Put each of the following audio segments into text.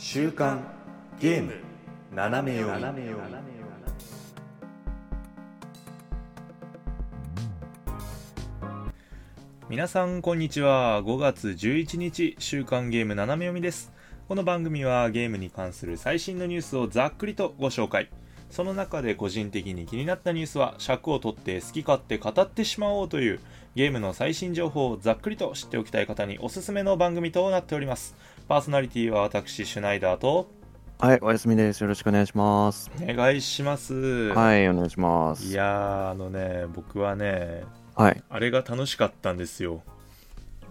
週刊ゲーム。斜め読み。皆さんこんにちは。5月11日週刊ゲーム斜め読みです。この番組はゲームに関する最新のニュースをざっくりとご紹介。その中で個人的に気になったニュースは尺を取って好き勝手語ってしまおうというゲームの最新情報をざっくりと知っておきたい方におすすめの番組となっております。パーソナリティは私シュナイダーとはい、おやすみです。よろしくお願いします。お願いしますはい、お願いします。いやーあのね僕はねはい。あれが楽しかったんですよ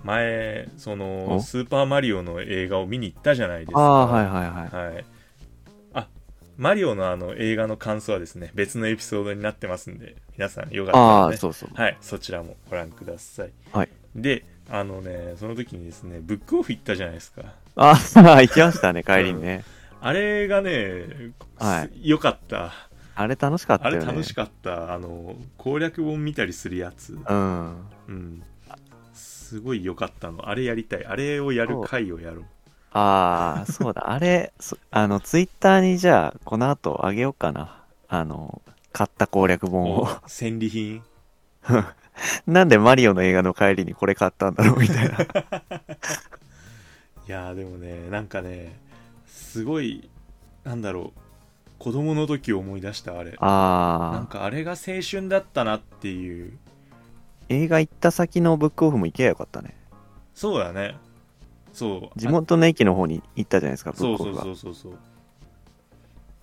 前そのお？スーパーマリオの映画を見に行ったじゃないですかあはいはいはい。はい。あ、マリオのあの映画の感想はですね、別のエピソードになってますんで、皆さんよかったああ、らね、そうそう。はい、そちらもご覧ください。はい。で、あのね、その時にですね、ブックオフ行ったじゃないですか。ああ、行きましたね、帰りにね。あれがね、はいよかった。あれ楽しかったね。れ楽しかった。あの、攻略本見たりするやつ。うん。うん。すごい良かったの。あれやりたい。あれをやる回をやろう。ああ、そうだ。あれ、そあの、ツイッターにじゃあ、この後あげようかな。あの、買った攻略本を。戦利品？なんでマリオの映画の帰りにこれ買ったんだろうみたいな。いやーでもねなんかねすごいなんだろう子供の時を思い出したあれ。なんああ、かあれが青春だったなっていう。映画行った先のブックオフも行けばよかったね。そうだね。そう。地元の駅の方に行ったじゃないですか、あそうそうブックオフが。そうそうそう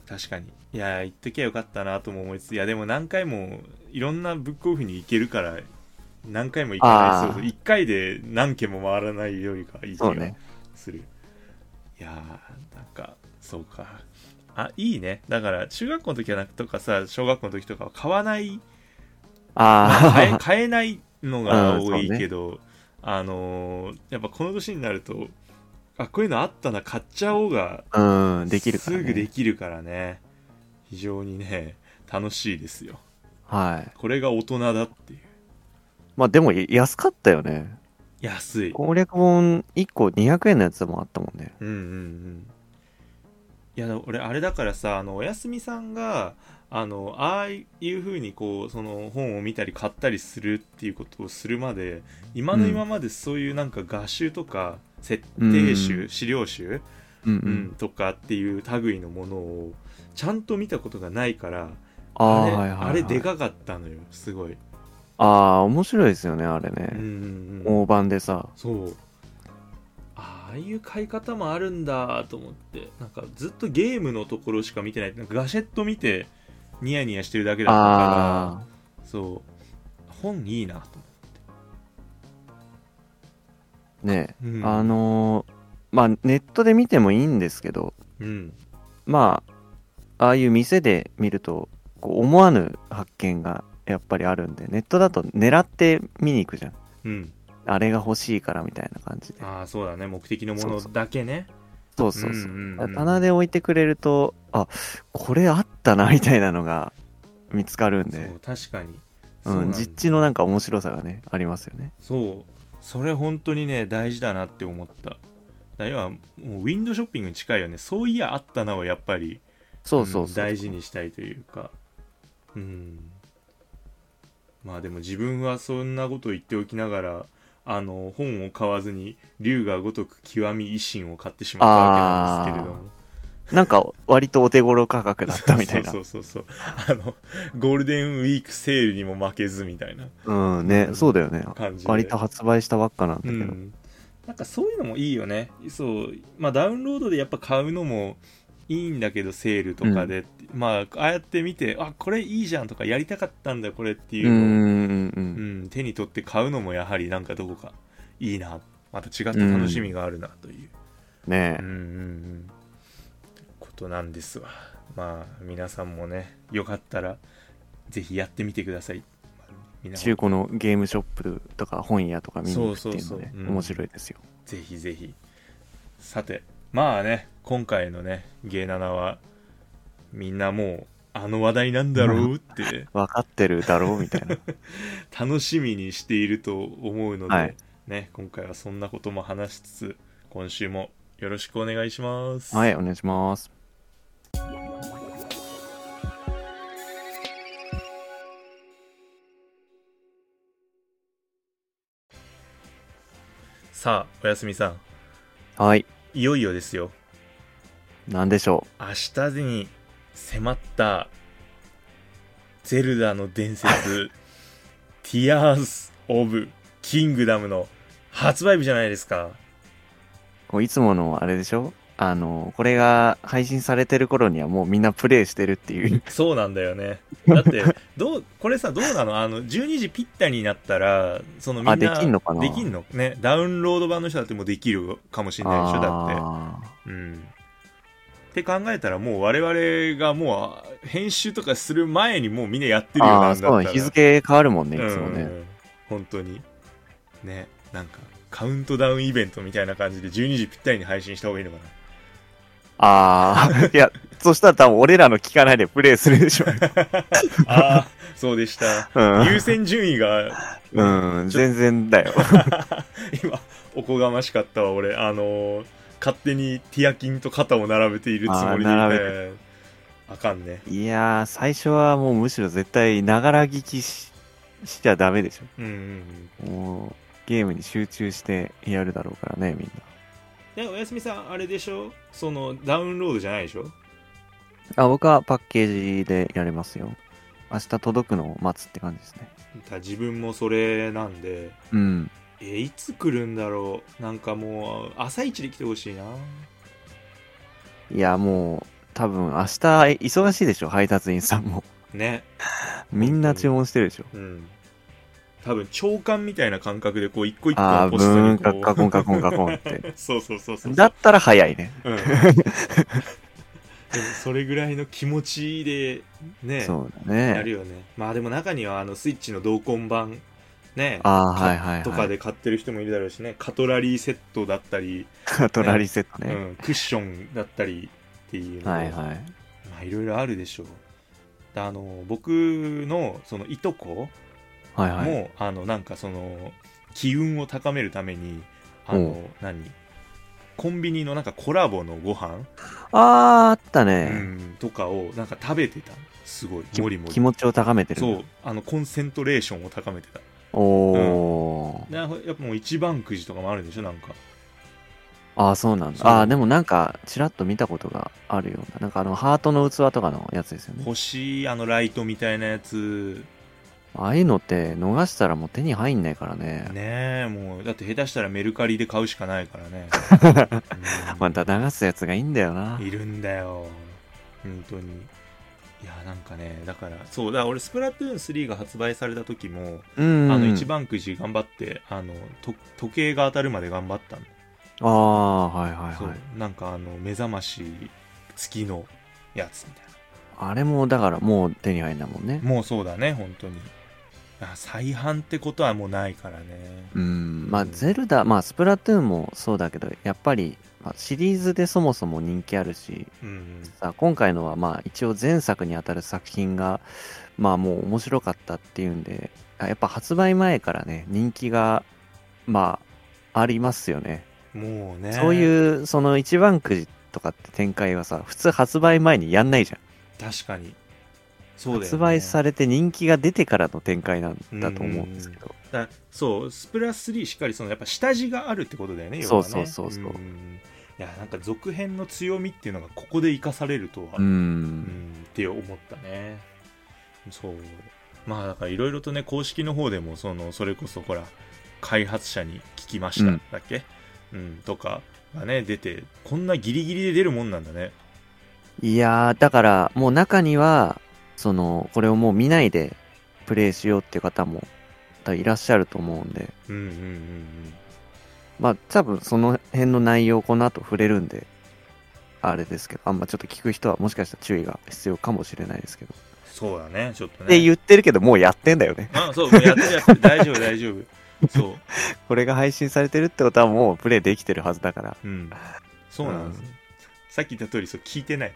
確かに。いやー行っときゃよかったなとも思いつついやでも何回もいろんなブックオフに行けるから何回も行かない。そうそう。1回で何軒も回らないよりかいいそうね。する。いやーなんかそうか。あいいね。だから中学校の時はなくとかさ小学校の時とかは買わない。あ買えあ、買えないのが多いうんそうね。けど、あのーやっぱこの年になるとあこういうのあったな買っちゃおうがうん、できる。すぐできるからね。非常にね楽しいですよ。はい。これが大人だっていう。まあでも安かったよね。安い攻略本1個200円のやつもあったもんね。うんうんうんいや俺あれだからさあのおやすみさんがあのああいう風にこうその本を見たり買ったりするっていうことをするまで今の今までそういうなんか画集とか設定集、うん資料集、うんううんん。とかっていう類のものをちゃんと見たことがないからあれ,、はいはい、はい。あれでかかったのよすごい、ああ、面白いですよね、あれうんうんね。うん、大判でさ。そう。ああいう買い方もあるんだと思って。なんかずっとゲームのところしか見てない。なんかガシェット見てニヤニヤしてるだけだったあから。そう。本いいなと思あ、ね。う、うん、あのーまあネットで見てもいいんですけど、うん。まあ、ああいう店で見ると、こう思わぬ発見がやっぱりあるんで、ネットだと狙って見に行くじゃん。うん。あれが欲しいからみたいな感じで。ああそうだね。目的のものだけね。そうそうそう。んんうん棚で置いてくれると、あ、これあったなみたいなのが見つかるんで。そう、確かに。うん、実地のなんか面白さがね、ありますよね。そう。それ本当にね大事だなって思った。要はもうウィンドウショッピングに近いよね。そういやあったなをやっぱりそうそうそう。ん大事にしたいというか。うんまあでも自分はそんなことを言っておきながらあの本を買わずに龍が如く極み維新を買ってしまったわけなんですけれども。なんか割とお手頃価格だったみたいな。そうそうそうそう。あのゴールデンウィークセールにも負けずみたいな。うんね、そうだよね。割と発売したばっかなんだけど。うん、なんかそういうのもいいよね。そう。まあダウンロードでやっぱ買うのもいいんだけどセールとかで、まあああやって見てあこれいいじゃんとかやりたかったんだこれっていううのを、んうんううん。ん手に取って買うのもやはりなんかどこかいいな。また違った楽しみがあるなという、ねうん、うんうん。ことなんですわ。まあ皆さんもねよかったらぜひやってみてください。中古のゲームショップとか本屋とか見に行くっていうのねそうん。面白いですよ。ぜひぜひ。さてまあね今回のね「ゲイナナ」はみんなもうあの話題なんだろうって 分かってるだろうみたいな。楽しみにしていると思うので、はいね、今回はそんなことも話しつつ今週もよろしくお願いします。はい、お願いします。さあ、おやすみさん。はい、いよいよですよ。なんでしょ明日に迫った、ゼルダの伝説、Tears of Kingdom の発売日じゃないですか。う。こういつものあれでしょ？あの、これが配信されてる頃にはもうみんなプレイしてるっていう。そうなんだよね。だって、どう、これさ、どうなの？あの、12時ぴったりになったら、そのみんな、あできんのかな？できんの？ね。ダウンロード版の人だってもうできるかもしれないでしょだって。あうん。って考えたらもう我々がもう編集とかする前にもうみんなやってるよなんだったら。そ。日付変わるもんね、いつもね。うん本当に。ねなんかカウントダウンイベントみたいな感じで12時ぴったりに配信した方がいいのかああ、いや、そしたら多分俺らの聞かないでプレイするでしょ。な ああそうでした。うん。優先順位が。うん、全然だよ。今おこがましかったわ俺。あのー勝手にティアキンと肩を並べているつもりでえーあかんねいやー、最初はもうむしろ絶対、ながら聞きししちゃダメでしうんうんうんょ。もう、ゲームに集中してやるだろうからね、みんな。でおやすみさんあれでしょ？そのダウンロードじゃないでしょ？あ、僕はパッケージでやれますよ。明日届くのを待つって感じですね。た自分もそれなんでうん。えーいつ来るんだろう？なんかもう朝一で来てほしいないや、もう、多分明日忙しいでしょ、配達員さんも。ねみんな注文してるでしょ？うん多分長官みたいな感覚でこう一個一個ああ、ブーン、カコンカコンカコンって。そうそうそうそうだったら早いね。うん、でもそれぐらいの気持ちでねそうだね。やるよねまあでも中にはあのスイッチの同梱版ねああ、はいはいとかはい。で買ってる人もいるだろうしねカトラリーセットだったり、トラリセットね。うん、クッションだったりっていうのではいはい。まあいろいろあるでしょうであの僕のそのいとこはいはい。も、あのなんかその機運を高めるためにあの何？コンビニのなんかコラボのご飯、ああ、あったうね。ん、とかをなんか食べてたすごいきもりもり気持ちを高めてる。そうあのコンセントレーションを高めてたおー。でやっぱもう一番くじとかもあるんでしょ？なんかああ、そうなんだ。ああ、でもなんか、ちらっと見たことがあるような。なんかあの、ハートの器とかのやつですよね。星あのライトみたいなやつああいうのって逃したらもう手に入んないからね。ねえもうだって下手したらメルカリで買うしかないからね、う んまた流すやつがいいんだよな。いるんだよ本当にいやなんかねだからそうだ俺スプラトゥーン3が発売された時も、うん。あの一番くじ頑張ってあのと時計が当たるまで頑張ったの、ああ、はいはいはい。なんかあの目覚まし付きのやつみたいあれもだからもう手に入んだもんね。なもうそうだね本当にあ再販ってことはもうないからねうん。まあ、ゼルダ、まあ、スプラトゥーンもそうだけど、やっぱり、まあ、シリーズでそもそも人気あるし、うんさ今回のはまあ一応前作にあたる作品がまあもう面白かったっていうんであやっぱ発売前からね人気がまあありますよね。もうね。そういうその一番くじとかって展開はさ普通発売前にやんないじゃん、確かに。そうだよ、ね、発売されて人気が出てからの展開なんだと思うんですけど。だそうスプラ3しっかりそのやっぱ下地があるってことだよねね。そうそうそうそうんいやなんか続編の強みっていうのがここで生かされるとは、ううんんって思ったね。そう。まあだからいろいろとね公式の方でもそのそれこそほら開発者に聞きました、うん。だっけ？うんとかがね出てこんなギリギリで出るもんなんだね。いやーだからもう中にはそのこれをもう見ないでプレイしようって方もいらっしゃると思うんで。うんうんうんまあ多分その辺の内容この後触れるんで、あれですけど、あんまちょっと聞く人はもしかしたら注意が必要かもしれないですけど。そうだねちょっとね。って言ってるけど、もうやってんだよね。あそうもうやってるやってる大丈夫大丈夫。そう。これが配信されてるってことはもうプレイできてるはずだかうん。そうなんです、うん。さっき言った通りそう聞いてない。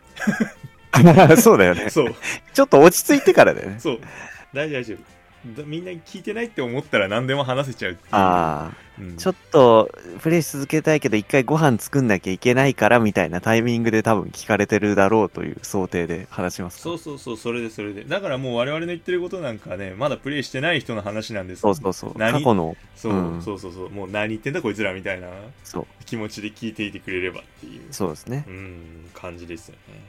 ら。そうだよね。そう。ちょっと落ち着いてからだよね。そう。大丈夫大丈夫。だみんな聞いてないって思ったら何でも話せちゃうっていう。ああ、うん。ちょっとプレイし続けたいけど一回ご飯作んなきゃいけないからみたいなタイミングで多分聞かれてるだろうという想定で話しますか？そうそうそうそれでそれで。だからもう我々の言ってることなんかねまだプレイしてない人の話なんですそうそうそう。何？過去の。そう,、うん。そうそうそう。もう何言ってんだこいつらみたいな。そう。気持ちで聞いていてくれればっていう。そうですね。うん感じですよね。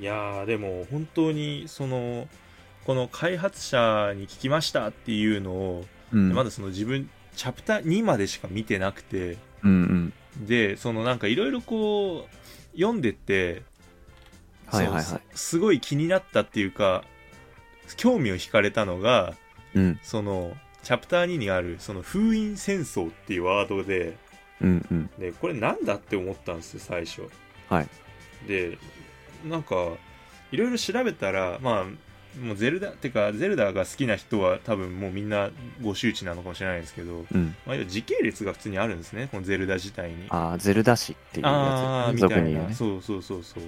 いやーでも本当にそのこの開発者に聞きましたっていうのを、うん。まだその自分チャプター2までしか見てなくてうんうん。でそのなんかいろいろこう読んでってはいはいはい。すすごい気になったっていうか興味を惹かれたのがうん。そのチャプター2にあるその封印戦争っていうワードでうんうん。でこれなんだって思ったんですよ最初。はい。でなんかいろいろ調べたらまあもうゼルダてかゼルダが好きな人は多分もうみんなご周知なのかもしれないですけど、うん。まあ、時系列が普通にあるんですねこのゼルダ自体に。ああゼルダ氏っていうあやつ。あみたいな、ね。そうそうそうそう。っ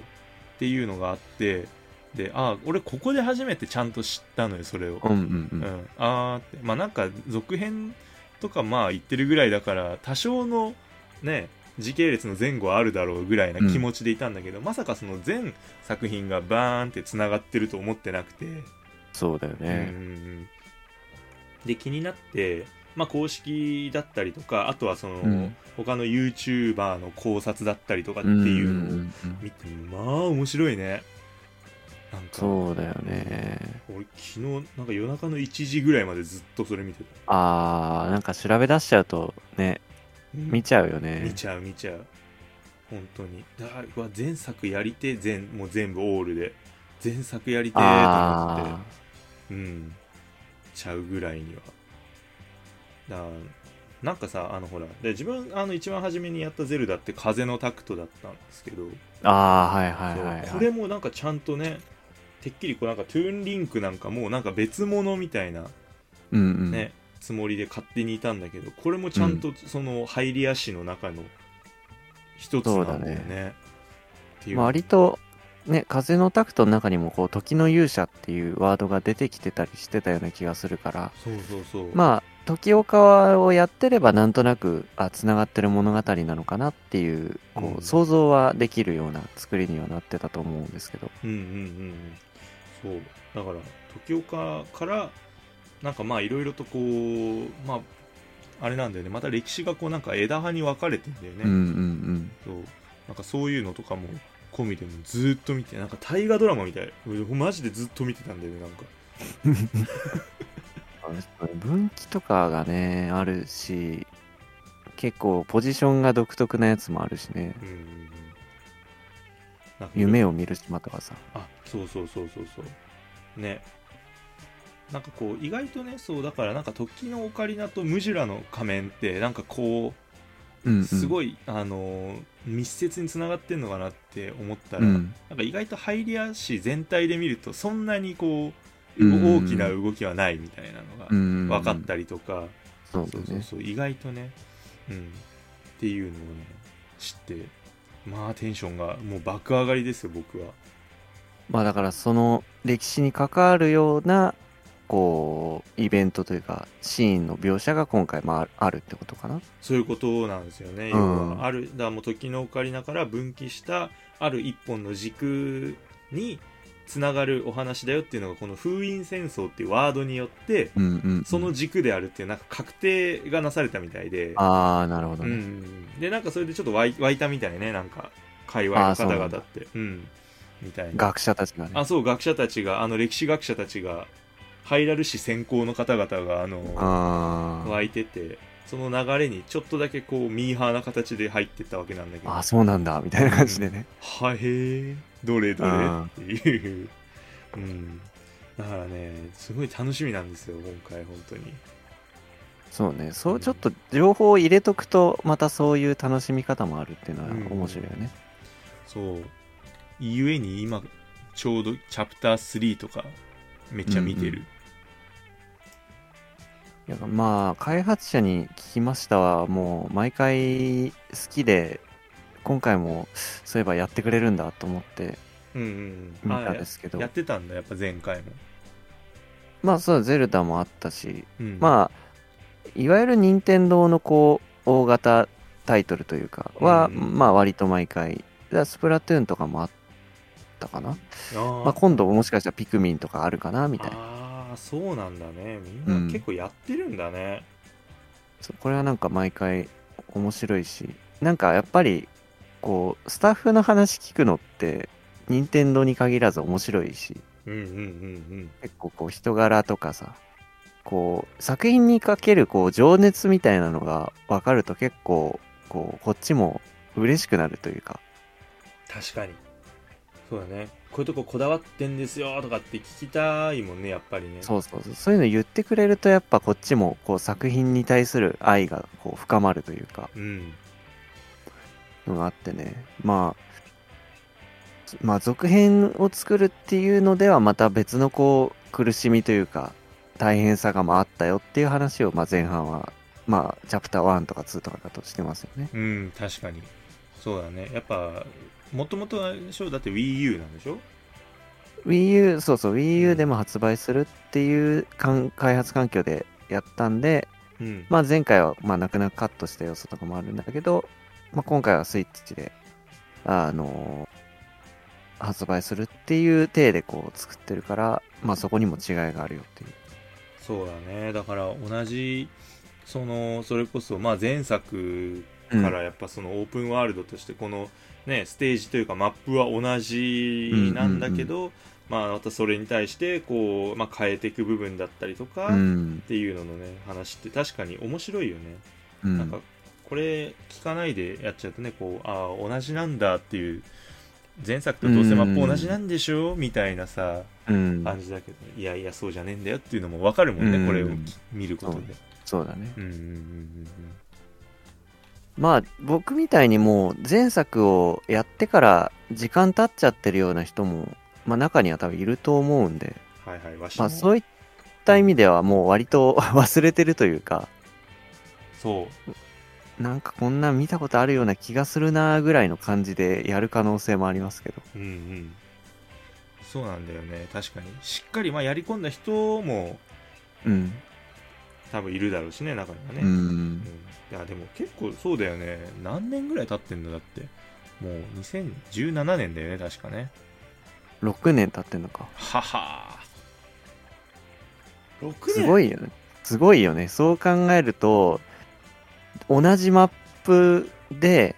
ていうのがあってでああ俺ここで初めてちゃんと知ったのよそれを、うんうんううん。ん、ああって。まあなんか続編とかまあ言ってるぐらいだから多少のね時系列の前後はあるだろうぐらいな気持ちでいたんだけど、まさかその全作品がバーンってつながってると思ってなくて、そうだようんうん。うねんで気になって、まあ、公式だったりとかあとはその、うん。他の YouTuber の考察だったりとかってうんうんいうのをうんうん。見てまあ面白いね。なんかそうだよね。俺昨日なんか夜中の1時ぐらいまでずっとそれ見てた、ああなんか調べ出しちゃうとね見ちゃうよね。見ちゃう見ちゃう。本当に。うわ前作やりてえ全もう全部オールで。前作やりてえと思あって。うん。ちゃうぐらいには。だなんかさあのほらで自分あの一番初めにやったゼルダって風のタクトだったんですけど、あああはいはいはい、はい、これもなんかちゃんとねてっきりこうなんかトゥーンリンクなんかもうなんか別物みたいなうんうん。ね、つもりで勝手にいたんだけどこれもちゃんとその入り足の中の一つなんだよね。割とね風のタクトの中にもこう時の勇者っていうワードが出てきてたりしてたような気がするからそうそうそう。まあ時岡をやってればなんとなくあつながってる物語なのかなっていうこう想像はできるような作りにはなってたと思うんですけどうんうんうんうん。そう。だから時岡からなんかまあいろいろとこうまああれなんだよね。また歴史がこうなんか枝葉に分かれてんだよね。うんうんそう。なんかそういうのとかも込みでもずーっと見てなんか大河ドラマみたい。俺マジでずっと見てたんだよねなんか。うん分岐とかがねあるし結構ポジションが独特なやつもあるしね。うん夢を見る島とかさ。あそうそうそうそうそう。ねなんかこう意外とねそうだからなんか時のオカリナとムジュラの仮面ってなんかこうんううん。すごい、あのー密接につながってんのかなって思ったら、うん。なんか意外と入り足全体で見るとそんなにこう、うん大きな動きはないみたいなのがうん。分かったりとか、そうだね。そうそうそう意外とね、うん、っていうのをね知って。まあテンションがもう爆上がりですよ僕は。まあだからその歴史に関わるようなこうイベントというかシーンの描写が今回まああるってことかな。そういうことなんですよね、うん。要はあるだもう時のオカリナから分岐したある一本の軸につながるお話だよっていうのがこの封印戦争っていうワードによってうんうんその軸であるっていうなんか確定がなされたみたいで、ああなるほどね、うんでなんかそれでちょっと湧い湧いたみたいね。なんか界隈の方々って。うん。みたいな。学者たちがね。あそう学者たちがあの歴史学者たちがハイラル市専攻の方々があの湧いててその流れにちょっとだけこうミーハーな形で入ってったわけなんだけど。あそうなんだ。みたいな感じでね、はへえどれどれ？うんっていう、うん、だからねすごい楽しみなんですよ今回本当に。そうね。そうちょっと情報を入れとくとまたそういう楽しみ方もあるっていうのはうん。面白いよね、そう。ゆえに今ちょうどチャプター3とかめっちゃ見てる、いやまあ開発者に聞きましたはもう毎回好きで今回もそういえばやってくれるんだと思ってうんうん見たんですけど。やってたんだやっぱ前回も。まあそうゼルダもあったし。うん、まあいわゆる任天堂のこう大型タイトルというかは、うんまあ割と毎回。だからスプラトゥーンとかもあったかな、あー。まあ、今度もしかしたらピクミンとかあるかなみたいな。あーそうなんだね。みんうん。な結構やってるんだね、そうこれはなんか毎回面白いし。なんかやっぱりこうスタッフの話聞くのって任天堂に限らず面白いし。うん、うんうん結構こう人柄とかさこう作品にかけるこう情熱みたいなのが分かると結構こうこっちも嬉しくなるというか。確かに。そうだねこういうとここだわってんですよとかって聞きたいもんねやっぱりね。そうそうそう。そういうの言ってくれるとやっぱこっちもこう作品に対する愛がこう深まるというか。うん。のがあってね。まあまあ続編を作るっていうのではまた別のこう苦しみというか大変さがまああったよっていう話をまあ前半はまあチャプター1とか2とかだとしてますよね。うん確かに。そうだね。やっぱもともとだって WiiU なんでしょ？Wii U そうそう Wii U でも発売するっていうかん開発環境でやったんでうん。まあ前回はまあ泣く泣くカットした要素とかもあるんだけど、まあ、今回はスイッチであの発売するっていう体でこう作ってるからまあそこにも違いがあるよっていう。そうだね。だから同じそのそれこそまあ前作うん。からやっぱそのオープンワールドとしてこのねステージというかマップは同じなんだけど、まあまたそれに対してこう、まあ、変えていく部分だったりとか、うっんていうののね話って確かに面白いよね、うん。なんかこれ聞かないでやっちゃうとねこうああ同じなんだっていう前作とどうせマップ同じなんでしょみたいなさうん。感じだけどいやいやそうじゃねえんだよっていうのも分かるもんね、うん。これを見ることで。そう。だね。うんうんうんまあ僕みたいにもう前作をやってから時間経っちゃってるような人もまあ中には多分いると思うんで。うんはいはいわしも。まあそういった意味ではもう割と 忘れてるというか。そう。なんかこんなん見たことあるような気がするなぐらいの感じでやる可能性もありますけど。うんうん。そうなんだよね。確かに。しっかりまあやり込んだ人もうん。多分いるだろうしね中にはね、ううんん。いやでも結構そうだよね何年ぐらい経ってんの？だってもう2017年だよね確かね6年経ってんのか。はは6年？すごいよね。すごいよね。そう考えると、同じマップで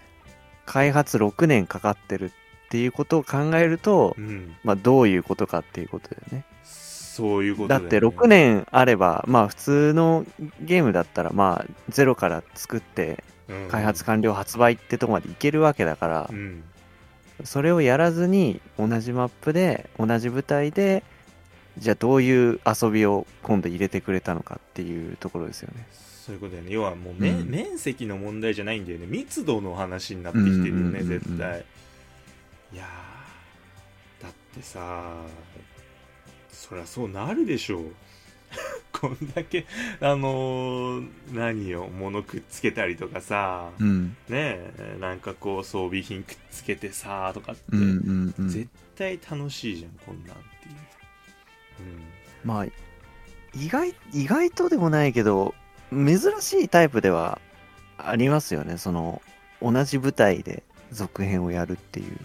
開発6年かかってるっていうことを考えるとう、んまあどういうことかっていうことだよね。そういうことだよ、ね、だって6年あれば、まあ普通のゲームだったら、まあゼロから作ってうん。開発完了発売ってとこまでいけるわけだからう、んそれをやらずに同じマップで同じ舞台でじゃあどういう遊びを今度入れてくれたのかっていうところですよね。そういうことだよね。要はもう面,、うん。面積の問題じゃないんだよね。密度の話になってきてるよね、絶対。いやー。だってさそりゃそうなるでしょう こんだけあのー何よ物くっつけたりとかさ、うん。ねえなんかこう装備品くっつけてさとかって、うんうんうん。絶対楽しいじゃんこんなんっていう、まあ、意外、意外とでもないけど、珍しいタイプではありますよね。その、同じ舞台で続編をやるっていう。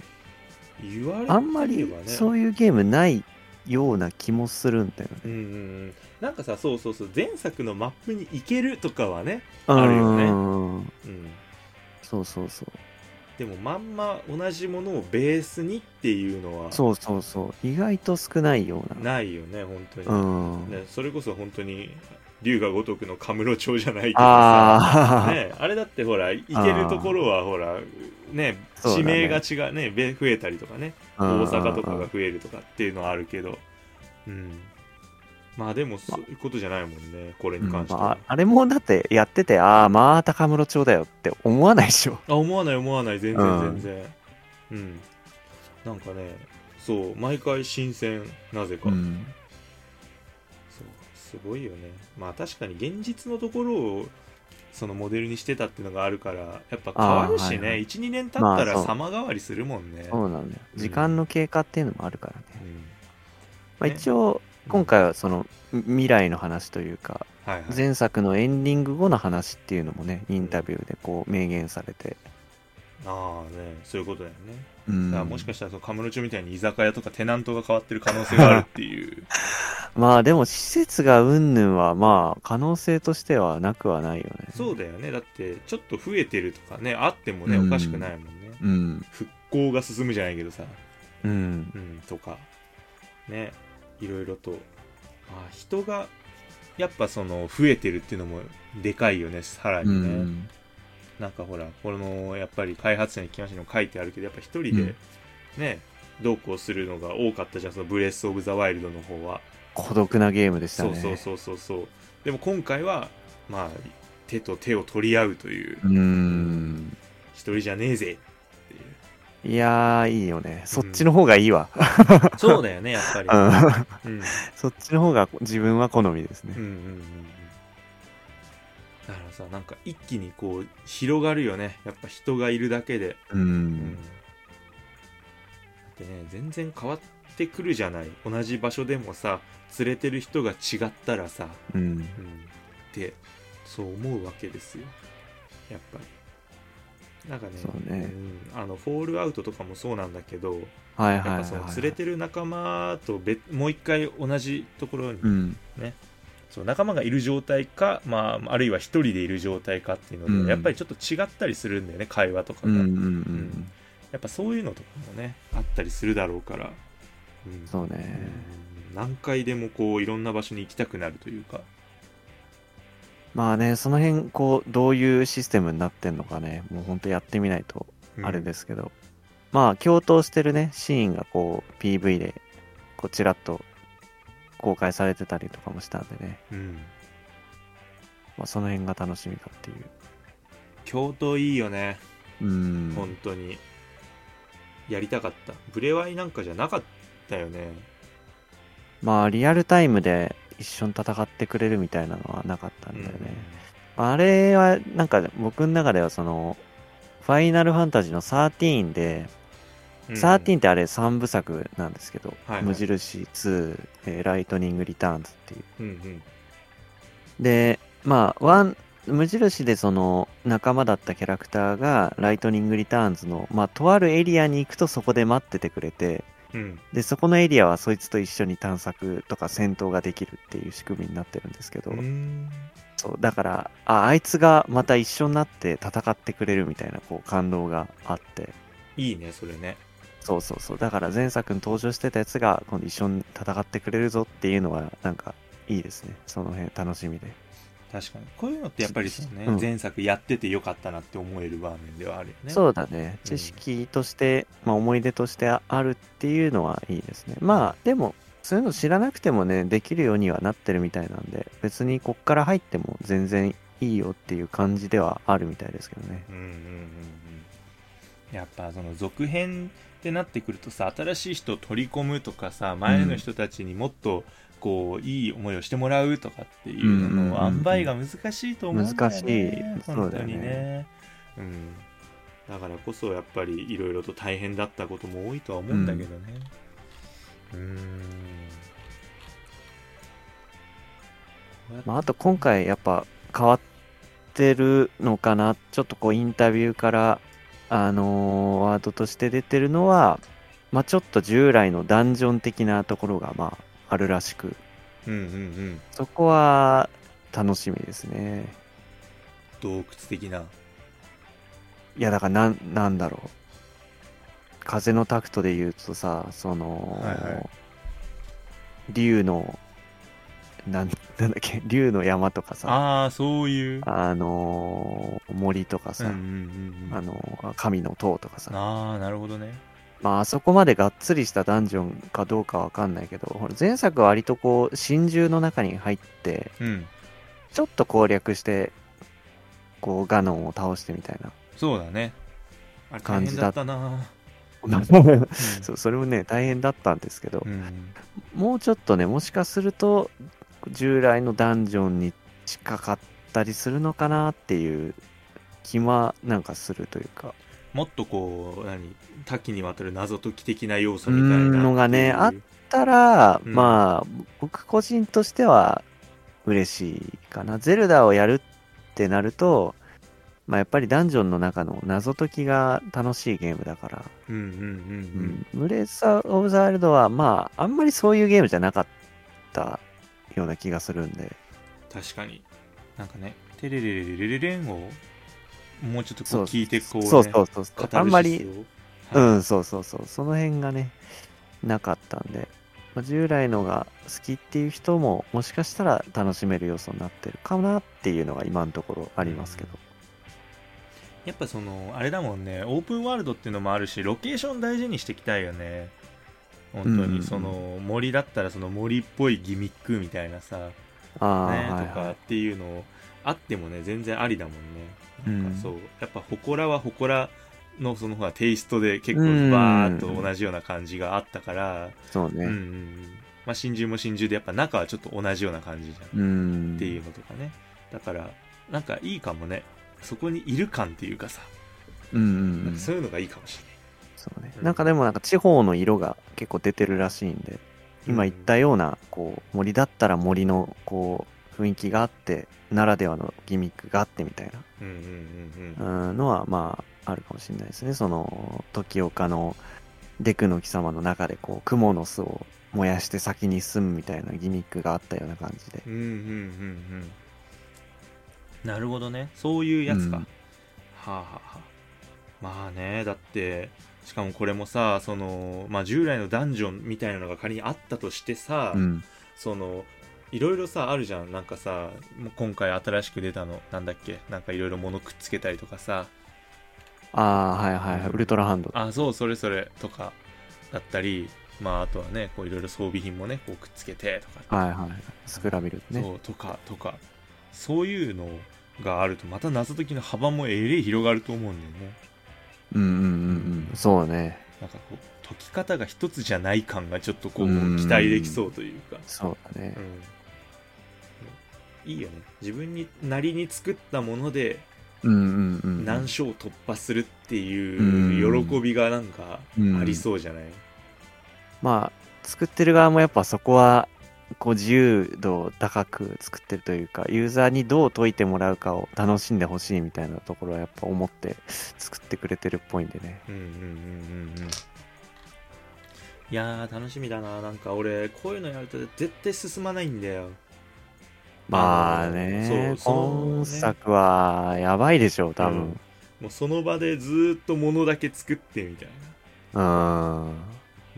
うん、言われあんまりそういうゲームないような気もするんだよね。うんなんかさそうそうそう前作のマップに行けるとかはね、あるよねうん。うん、そうそうそう。でもまんま同じものをベースにっていうのはそうそうそう。意外と少ないような。ないよね本当に、うん。ね、それこそ本当に龍が如くのカムロ町じゃないけどさ。ああ、ね、あれだってほら行けるところはほらね地名が違うねべ増えたりとかねうん大阪とかが増えるとかっていうのはあるけど。うん。まあでもそういうことじゃないもんねこれに関しては。うんまあ、あれもだってやってて、ああ、またカムロ町だよって思わないでしょ。あ思わない思わない全然うん。全然。うん、なんかねそう毎回新鮮なぜか、うん。すごいよね。まあ確かに現実のところをそのモデルにしてたっていうのがあるからやっぱ変わるしね、はいはい。12年経ったら様変わりするもんね、そうなんだよ。うん時間の経過っていうのもあるからね。うん。まあ、ね。一応、今回はそのみ未来の話というか、はいはい、前作のエンディング後の話っていうのもね、インタビューでこう明言されて。ああねそういうことだよね、うん。だからもしかしたらそのカムロ町みたいに居酒屋とかテナントが変わってる可能性があるっていう。まあでも施設がうんぬんはまあ可能性としてはなくはないよね。そうだよね。だってちょっと増えてるとかねあってもねうん。おかしくないもんね、うん。復興が進むじゃないけどさ。うん。うんとか。ねいろいろと。あ人がやっぱその増えてるっていうのもでかいよねさらうにね、ん。なんかほらこのやっぱり開発者に聞きましたにも書いてあるけどやっぱ一人でね、どうこうするのが多かったじゃんそのブレス・オブ・ザ・ワイルドの方は、孤独なゲームでしたね。そうそうそうそうそうでも今回はまあ手と手を取り合うというう。ん。一人じゃねえぜいやー、いいよね。そっちの方がいいわ。そうだよねやっぱり、うんうん、そっちの方が自分は好みですねうんうん。うんうんだからさなんか一気にこう広がるよね。やっぱ人がいるだけで、ううん。ん。だってね全然変わってくるじゃない。同じ場所でもさ連れてる人が違ったらさ、うん。うん、ってそう思うわけですよ。やっぱり。なんかねそうね。ん、あのフォールアウトとかもそうなんだけどはいはいはいやっぱそのはい。連れてる仲間と別もう一回同じところにうん。そう仲間がいる状態か、まあ、あるいは一人でいる状態かっていうので、うん。やっぱりちょっと違ったりするんだよね会話とかが、うんうんうん。やっぱそういうのとかもねあったりするだろうから、うん。そうね。うん。何回でもこういろんな場所に行きたくなるというか。まあね、その辺、こう、どういうシステムになってんのかね、もうほんとやってみないと、あれですすけど。まあ、共闘してるね、シーンがこう、PV で、こう、ちらっと公開されてたりとかもしたんでね、うん。まあ、その辺が楽しみかっていう。京都いいよね。うん。本当に。やりたかった。ブレワイなんかじゃなかったよね。まあ、リアルタイムで一緒に戦ってくれるみたいなのはなかったんだよね。あれは、なんか僕の中ではその、ファイナルファンタジーの13で、うん13ってあれ3部作なんですけど、はいはい。無印2、えー Lightning Returns っていう。うんうん。で、まあ、ワン、無印でその仲間だったキャラクターが Lightning Returns の、まあ、とあるエリアに行くとそこで待っててくれて、うん。で、そこのエリアはそいつと一緒に探索とか戦闘ができるっていう仕組みになってるんですけど、うん。そう、だから、あ、あいつがまた一緒になって戦ってくれるみたいな、こう、感動があって、いいねそれねそうそうそう。だから前作に登場してたやつが今度一緒に戦ってくれるぞっていうのは、なんか、いいですね。その辺楽しみで。確かにこういうのってやっぱりそうね、うん前作やっててよかったなって思える場面ではあるよねそうだね。知識として、まあ思い出としてあるっていうのはいいですね。まあ、でも、そういうの知らなくてもね、できるようにはなってるみたいなんで、別にこっから入っても全然いいよっていう感じではあるみたいですけどね。うんうんうんうんやっぱその続編ってなってくるとさ新しい人を取り込むとかさ前の人たちにもっとこういい思いをしてもらうとかっていうののん塩梅が難しいと思うんだよね。難しい。本当だよね。にね。うん。だからこそやっぱりいろいろと大変だったことも多いとは思うんだけどね。うーん。まあ、あと今回やっぱ変わってるのかな。ちょっとこうインタビューから、あのーワードとして出てるのは、まあちょっと従来のダンジョン的なところがまああるらしく、うんうんうんそこは楽しみですね。洞窟的ないやだからなん、なんだろう。風のタクトで言うとさ、その、はいはい竜の、なん、なんだっけ、竜の山とかさ、ああそういう。あのー森とかさ、うんうんうんうん。あの、神の塔とかさ。ああなるほどね。まあ、あそこまでがっつりしたダンジョンかどうかわかんないけど、ほら前作は割とこう、真珠の中に入って、うん。ちょっと攻略して、こう、ガノンを倒してみたいな。そうだね。あれ大感じだったな。そうそれもね、大変だったんですけど。う、ん。もうちょっとね、もしかすると、従来のダンジョンに近かったりするのかなっていう気はなんかするというか。もっとこう何多岐にわたる謎解き的な要素うみたいなのがねあったら、うん。まあ、僕個人としては嬉しいかな。ゼルダをやるってなると、まあ、やっぱりダンジョンの中の謎解きが楽しいゲームだから、うんうんうんううん。ん、ブレス・オブ・ザ・ワイルドは、まあ、あんまりそういうゲームじゃなかったような気がするんで、確かに。なんかねテレレレレレレレンをもうちょっとこそう。う聞いてこうねそうそうそうそう、あんまり、うはい。ん、そうそうそう、その辺がね、なかったんで、まあ、従来のが好きっていう人も、もしかしたら楽しめる要素になってるかなっていうのが今のところありますけど。やっぱそのあれだもんね。オープンワールドっていうのもあるしロケーション大事にしていきたいよね本当にその森だったらその森っぽいギミックみたいなさ、ねとかはい。っていうのあってもね全然ありだもんねなんうんかそうやっぱ祠は祠のそのほらテイストで結構うんバーっと同じような感じがあったからそうね。うんまあ真珠も真珠でやっぱ中はちょっと同じような感じじゃんうん。っていうのとかねだからなんかいいかもねそこにいる感っていうかさ、うん。そういうのがいいかもしれないそうね。う。ん。なんかでもなんか地方の色が結構出てるらしいんで、今言ったような、こう、森だったら森の、こう、雰囲気があって、ならではのギミックがあってみたいな、うん、のは、まあ、あるかもしれないですね。その、時岡のデクの貴様の中で、こう、蜘蛛の巣を燃やして先に進むみたいなギミックがあったような感じで。うんうんうんうん。なるほどね。そういうやつか、うん。はあはあはあ。まあねだってしかもこれもさその、まあ、従来のダンジョンみたいなのが仮にあったとしてさ、うん。そのいろいろさあるじゃんなんかさ今回新しく出たのなんだっけ？なんかいろいろ物くっつけたりとかさああ、はいはいはい。ウルトラハンド。あそうそれそれとかだったりまああとはねこういろいろ装備品もねこうくっつけてとかはいはい。スクラビルね。そうとかとかそういうのがあるとまた謎解きの幅もえれい広がると思うんだよねうんうんうんうん。そうね。なんかこう解き方が一つじゃない感がちょっとこううん。期待できそうというか。そうだね。うん。いいよね。自分になりに作ったもので。難所を突破するっていう喜びがなんかありそうじゃない、まあ、作ってる側もやっぱそこは、こう自由度高く作ってるというか、ユーザーにどう解いてもらうかを楽しんでほしいみたいなところはやっぱ思って作ってくれてるっぽいんでね。うんうんうんうんうんいやー楽しみだな。なんか俺こういうのやると絶対進まないんだよ。まあね、今作はやばいでしょう、多分。もうその場でずーっと物だけ作ってみたいな。うん。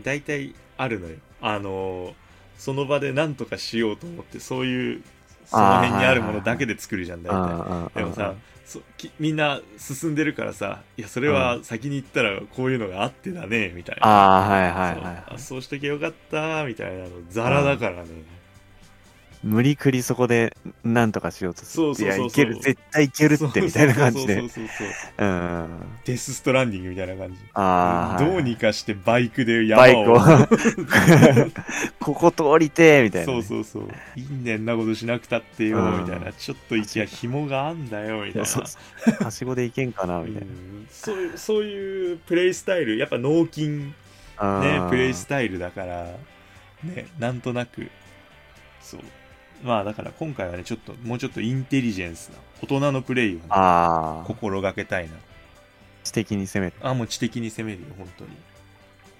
大体あるのよ。あのーその場で何とかしようと思ってそういうその辺にあるものだけで作るじゃん大体。でもさそきみんな進んでるからさいやそれは先に行ったらこういうのがあってだねみたいな。ああ、はいはいはいあ。そうしときゃよかったみたいなのザラだからね無理くりそこで何とかしようとする。そうそうそうそう。いや、いける、絶対いけるってみたいな感じで。そう。そうそうそうう。ん。デスストランディングみたいな感じ。ああ。どうにかしてバイクでバイクを。山 をここ通りてーみたいなね、そうそうそう。いいねんなことしなくたってようんみたいな。ちょっといや紐があんだよみたいな。そうそう。はしごでいけんかなみたいな。うん。そういうそういうプレイスタイル。やっぱ脳筋。ねプレイスタイルだから。ねなんとなく。そうまあだから今回はねちょっともうちょっとインテリジェンスな大人のプレイを、ね、心がけたいな。知的に攻める。あもう知的に攻めるよ本当に。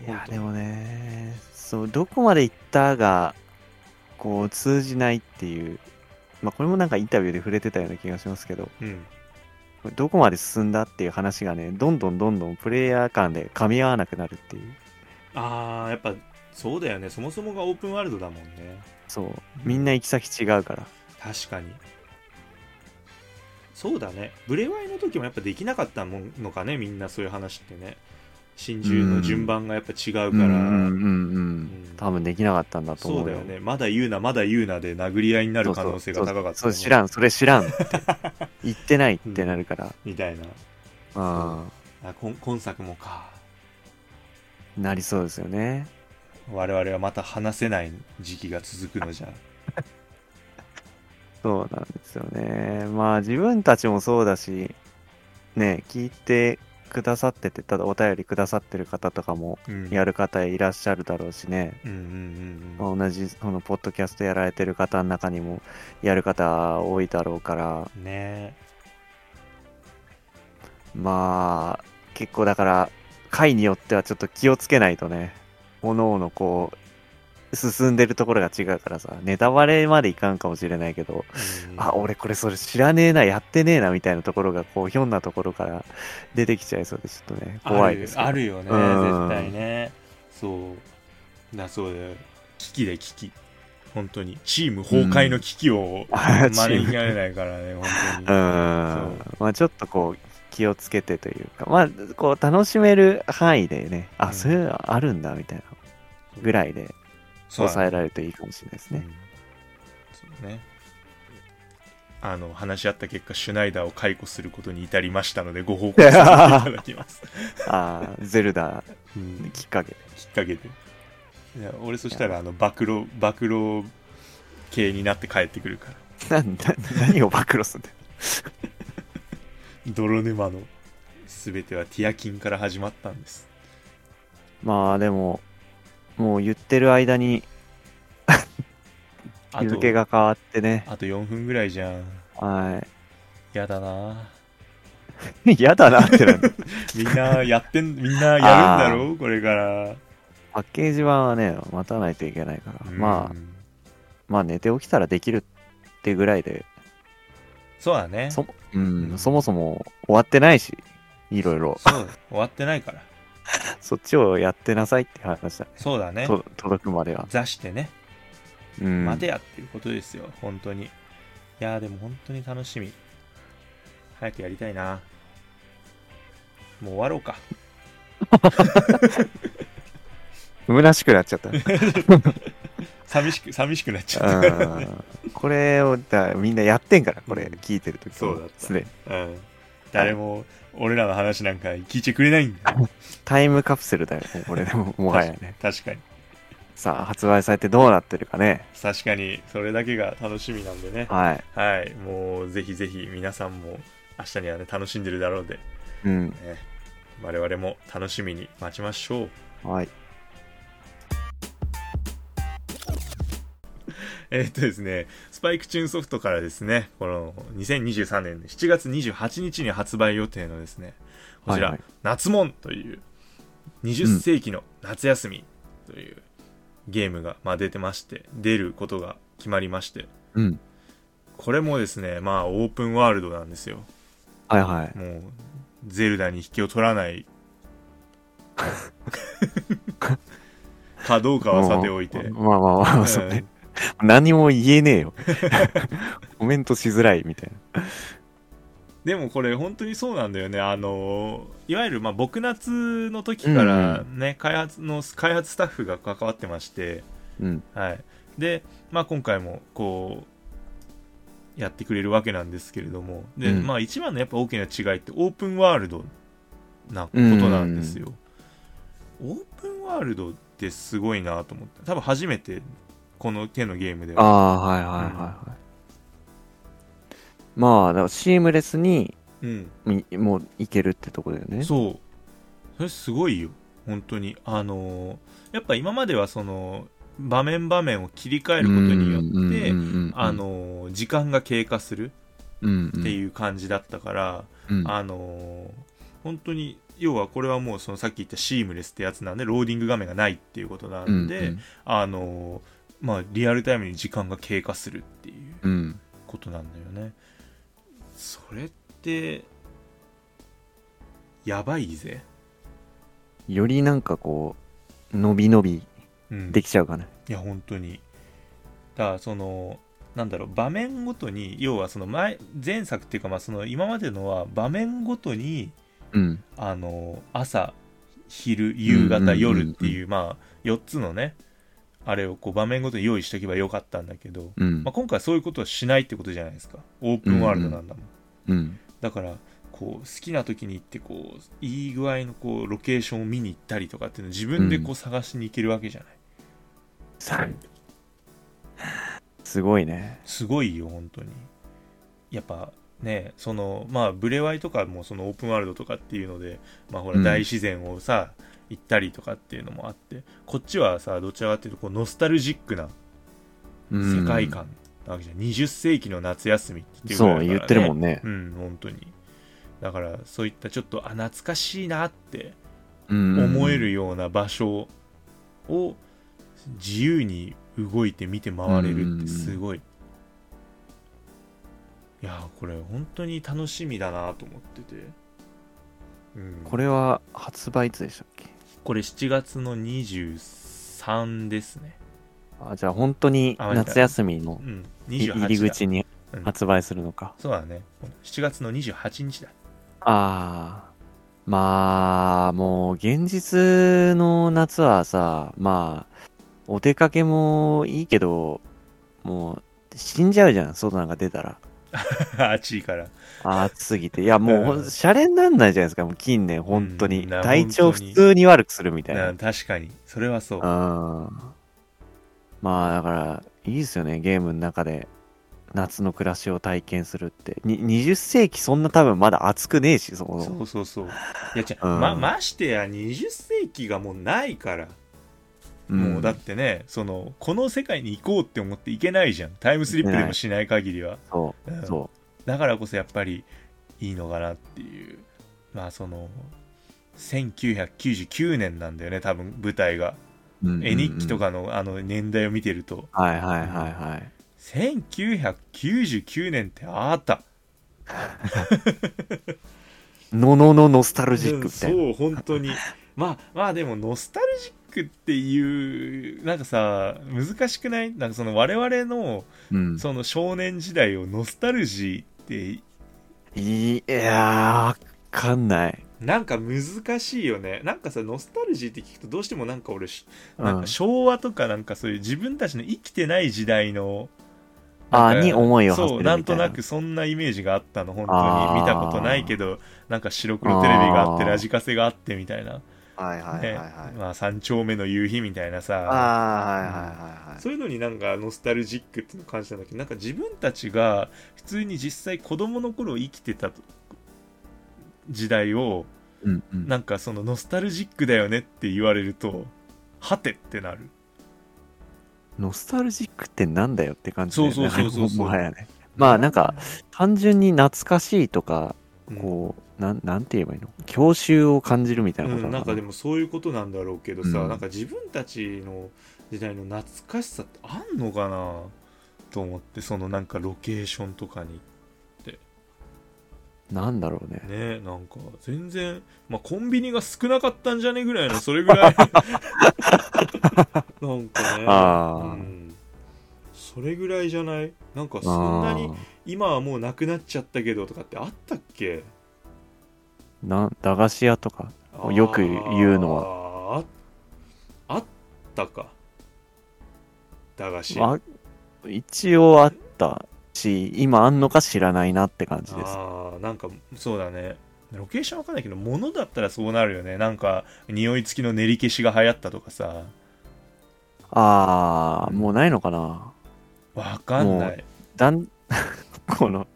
いやでもね、そう、どこまで行ったが、こう、通じないっていう、まあ、これもなんかインタビューで触れてたような気がしますけど、うん。どこまで進んだっていう話がね、どんどんどんどんプレイヤー間で噛み合わなくなるっていう。ああやっぱそうだよね。そもそもがオープンワールドだもんねそう、みんな行き先違うから。確かに。そうだね。ブレワイの時もやっぱできなかったもんのかねみんなそういう話ってね。真珠の順番がやっぱ違うから、うん。うん。うん。多分できなかったんだと思うよ。そうだよね。まだ言うなまだ言うなで殴り合いになる可能性が高かった、ね、そう知らん、それ知らんって。言ってないってなるから。みたいな。う。ん。あ今今作もか。なりそうですよね。我々はまた話せない時期が続くのじゃ そうなんですよね。まあ自分たちもそうだし、ね、聞いてくださってて、ただお便りくださってる方とかもうん。やる方いらっしゃるだろうしね。同じ、このポッドキャストやられてる方の中にもやる方多いだろうから、うんね。まあ、結構だから、回によってはちょっと気をつけないとね、おのおのこう、進んでるところが違うからさ、ネタバレまでいかんかもしれないけど、うん。あ、俺これそれ知らねえな、やってねえな、みたいなところが、こう、ひょんなところから出てきちゃいそうで、ちょっとね、怖いですあるよねうん。絶対ね。そう。だそうだよ。危機で危機。本当に。チーム崩壊の危機をあ 招きられないからね本当に。うん。まあちょっとこう、気をつけてというか、まあ、こう、楽しめる範囲でね、あ、うん。そういうのあるんだ、みたいなぐらいで抑えられるといいかもしれないですね。うん。そうね。あの話し合った結果シュナイダーを解雇することに至りましたのでご報告させていただきます、ああ、ゼルダうん。きっかけ。で。きっかけで。いや俺そしたらあの暴露暴露系になって帰ってくるから。なんだ、何を暴露すんだよ。泥沼の全てはティアキンから始まったんです。まあでも、もう言ってる間にあ日付が変わってね。あと4分ぐらいじゃん。は。やだな。い嫌だなってな みんなやってんみんなやるんだろ？うこれから。パッケージ版はね、待たないといけないから。まあう、ん。まあ寝て起きたらできるってぐらいで、そうだね。そ,、うん、そもそも終わってないし、いろいろ。そう終わってないから そっちをやってなさいって話だね。そうだねと届くまでは。座してねうん。待てやっていうことですよ本当にいやーでも本当に楽しみ早くやりたいなもう終わろうか 虚しくなっちゃった。寂しく寂しくなっちゃったうんこれをだみんなやってんから、これうん聞いてるとき。そうだったすでに。うん誰も俺らの話なんか聞いてくれないんだよタイムカプセルだよね、これでも、もはやね。確かにさあ、発売されてどうなってるかね。確かにそれだけが楽しみなんでねはい。はいもうぜひぜひ皆さんも明日にはね楽しんでるだろうで、うん。ね、我々も楽しみに待ちましょうはい。えーっとですね、スパイクチューンソフトからですね、この2023年の7月28日に発売予定のですね、こちら、はいはい夏モンという20世紀の夏休みというゲームが、まあ、出てまして、出ることが決まりまして、うん。これもですね、まあオープンワールドなんですよ。はいはい。もう、ゼルダに引きを取らない かどうかはさておいて。まあまあまあ、そうね。何も言えねえよ。コメントしづらいみたいな。でもこれ本当にそうなんだよね。あのいわゆるまあ僕夏の時からね、開発の開発スタッフが関わってまして、うん。はい。で、まあ今回もこうやってくれるわけなんですけれども、で、うんまあ一番のやっぱ大きな違いってオープンワールドなことなんですよ。オープンワールドってすごいなと思って、多分初めてこの手のゲームでは。ああ、はいはいはいはい。まあ、だからシームレスにうん。みもういけるってとこだよね。そうそれすごいよ本当にあのーやっぱ今まではその場面場面を切り替えることによってあ、のー時間が経過するうんっていう感じだったから、うん、あのー本当に要はこれはもうそのさっき言ったシームレスってやつなんでローディング画面がないっていうことなんで、うんあのーまあリアルタイムに時間が経過するっていううん。うんことなんだよね。それってやばいぜ、よりなんかこう、伸び伸びうん、できちゃうかね。いや本当に。だからそのなんだろう場面ごとに要はその前前作っていうかまあその今までのは場面ごとにうん。あの朝昼夕方うんうんうんうん夜っていうまあ4つのねあれをこう場面ごとに用意しとけばよかったんだけど、うん。まあ、。今回そういうことはしないってことじゃないですか。オープンワールドなんだもん、うん。だからこう好きな時に行ってこういい具合のこうロケーションを見に行ったりとかっていうのを自分でこう探しに行けるわけじゃない、さすごいね。すごいよ本当に。やっぱねそのまあブレワイとかもそのオープンワールドとかっていうのでまあほらうん。大自然をさ、行ったりとかっていうのもあってこっちはさどちらかっていうとこうノスタルジックなうん。世界観なわけじゃん、20世紀の夏休みっていだからそう言ってるもんね。うん本当に。だからそういったちょっとあ懐かしいなってうん。思えるような場所を自由に動いて見て回れるってすごい、いやーこれ本当に楽しみだなと思ってて、うん、これは発売いつでしたっけ？これ7月の23ですね、あじゃあ本当に夏休みのうん、い28だ。入り口にうん。発売するのか、そうだね。7月の28日だ。ああまあもう現実の夏はさまあお出かけもいいけどもう死んじゃうじゃん外なんか出たら。暑いから暑すぎて。いやもうほんうん。シャレになんないじゃないですか。もう近年本当に、うんな体調普通に悪くするみたいな。な確かに。それはそう。うん。まあだからいいですよね。ゲームの中で夏の暮らしを体験するって。に20世紀そんな多分まだ暑くねえしそもそも。そうそうそう。いやじゃうん。まましてや20世紀がもうないからもうだってね、そのこの世界に行こうって思って行けないじゃん。タイムスリップでもしない限りは。そう。うん。そだからこそやっぱりいいのかなっていう。まあその1999年なんだよね多分舞台が。う、うんうんうん。絵日記とかのあの年代を見てると。はいはいはいはい。1999年ってあった。のののノスタルジックみたいな、うんそう本当に。まあまあでもノスタルジックっていうなんかさ難しくない？なんかその我々のうん、その少年時代をノスタルジーっていやーわかんない、なんか難しいよね。なんかさノスタルジーって聞くとどうしてもなんか俺しうん、なんか昭和とかなんかそういう自分たちの生きてない時代のあなんかに思いを馳せそうるみたいな。なんとなくそんなイメージがあったの本当あー。に見たことないけどなんか白黒テレビがあってラジカセがあってみたいな、はいはいはいねはい、まあ、三丁目の夕日みたいなさ。ああはいはいはいはい。そういうのになんかノスタルジックっていうのを感じたんだけどなんか自分たちが普通に実際子供の頃生きてた時代をうんうん。なんかそのノスタルジックだよねって言われるとはてってなる。ノスタルジックってなんだよって感じだよね。そうそうそうそうそう。もはやね。まあなんか単純に懐かしいとかうんこう、なんなんて言えばいいの？郷愁を感じるみたいなことうん、なんかでもそういうことなんだろうけどさ、うん。なんか自分たちの時代の懐かしさってあんのかな？と思ってそのなんかロケーションとかになんだろうね。ねなんか全然、まあ、コンビニが少なかったんじゃねぐらいのそれぐらい。なんかね。あー。うん、それぐらいじゃない？なんかそんなに今はもうなくなっちゃったけどとかってあったっけ？な駄菓子屋とかよく言うのは。はああったか。駄菓子。あ一応あったし今あんのか知らないなって感じです。ああなんかそうだね。ロケーションわかんないけど物だったらそうなるよね。なんか匂い付きの練り消しが流行ったとかさ。ああもうないのかな。わかんない。だんこの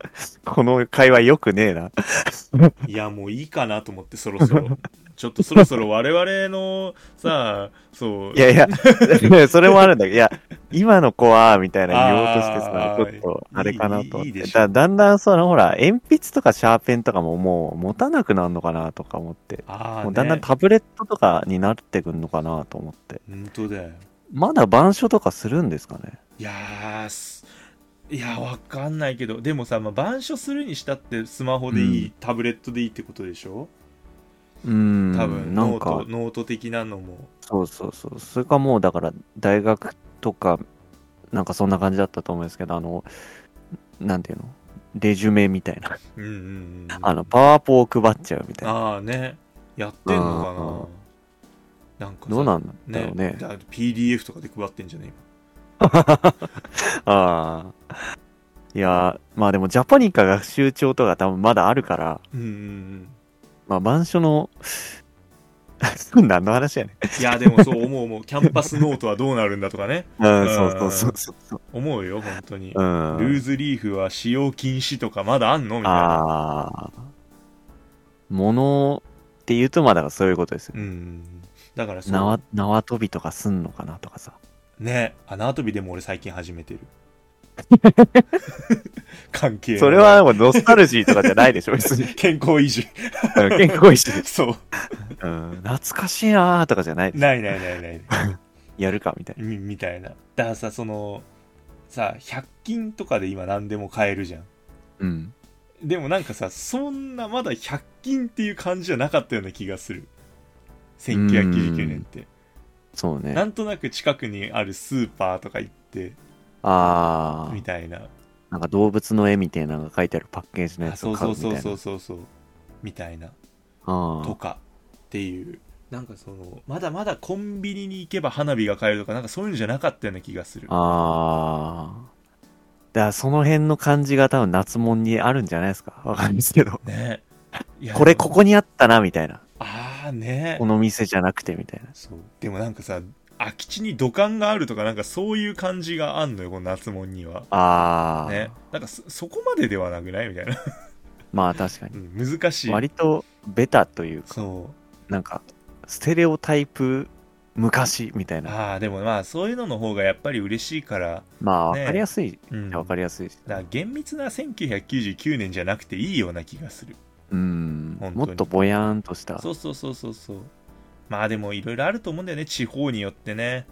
この会話よくねえな。いやもういいかなと思ってそろそろ。ちょっとそろそろ我々のさそう。いやいや それもあるんだけどいや今の子はみたいな言おうとしてさちょっとあれかなとだだんだんそのほら鉛筆とかシャーペンとかももう持たなくなるのかなとか思って。ああ、ね、もうだんだんタブレットとかになってくるのかなと思って。本当だよ。まだ板書とかするんですかね？いやーすいやわかんないけど。でもさ、まあ、板書するにしたってスマホでいい、うん。タブレットでいいってことでしょ？うーん多分ノーなんか。トノート的なのも。そうそうそう。それかもうだから大学とかなんかそんな感じだったと思うんですけどあのなんていうの？レジュメみたいな。うんうんうんあのパワーポを配っちゃうみたいな。ああね。やってんのかな？なんかさどうなんだろうね。だ PDF とかで配ってんじゃね？ああ。いや、まあでもジャパニカ学習帳とか多分まだあるから、今うんうんまあ板書の 何の話やねいやでもそう思う思うキャンパスノートはどうなるんだとかねん。うん、そうそうそうそうそう。思うよ本当に、うん。ルーズリーフは使用禁止とかまだあんのみたいなああ。物って言うとまあだそういうことですよ。うんだからそう縄、縄跳びとかすんのかなとかさ。ねあ縄跳びでも俺最近始めてる 関係それはもうノスタルジーとかじゃないでしょ、別に。健康維持うん健康維持で。そううん。懐かしいなーとかじゃない。ないないないないやるかみたいな。みみたいなだからさそのさ100均とかで今何でも買えるじゃんうん。でもなんかさそんなまだ100均っていう感じじゃなかったような気がする1999年ってそうねな。んとなく近くにあるスーパーとか行ってあみたいなあ。なんか動物の絵みたいなのが書いてあるパッケージのやあつをそうそう買うみたいな。そうそうそうそうみたいなあとかっていうなんかそのまだまだコンビニに行けば花火が買えるとかなんかそういうのじゃなかったような気がするあ。ああ。だからその辺の感じが多分夏物にあるんじゃないですか。わかんないですけど。ねこれここにあったな、みたいな。ああねこの店じゃなくて、みたいな。そうでもなんかさ空き地に土管があるとかなんかそういう感じがあんのよこの夏物にはああ。ねなんかそそこまでではなくない？みたいな、まあ確かうに。ん、難しい割とベタというか、そなんか、ステレオタイプ昔みたいうな。ああでもまあそういうのの方がやっぱり嬉しいから、まあ、ねわかりやすい。うん、わかりやすいし。だから厳密な1999年じゃなくていいような気がするうん。もっとぼやーんとした。そうそうそうそうそう。まあでもいろいろあると思うんだよね。地方によってね。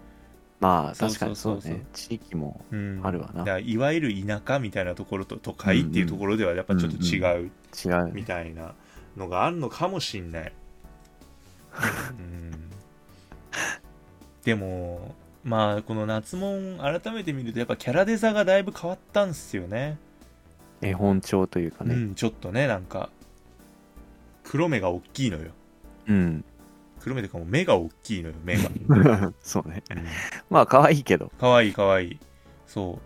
まあ、そう確かにそそうね。地域もうん。あるわな。だからいわゆる田舎みたいなところと都会っていうところではやっぱちょっと違う違うみね。たいなのがあるのかもしんない、うん、でもまあこの夏もん改めて見るとやっぱキャラデザがだいぶ変わったんすよね。絵本帳というかね。うんちょっとねなんか黒目が大きいのようん。黒目というかもう目が大きいのよ目が、そうね。うんまあ、可愛いけど。かわいいかわいいそ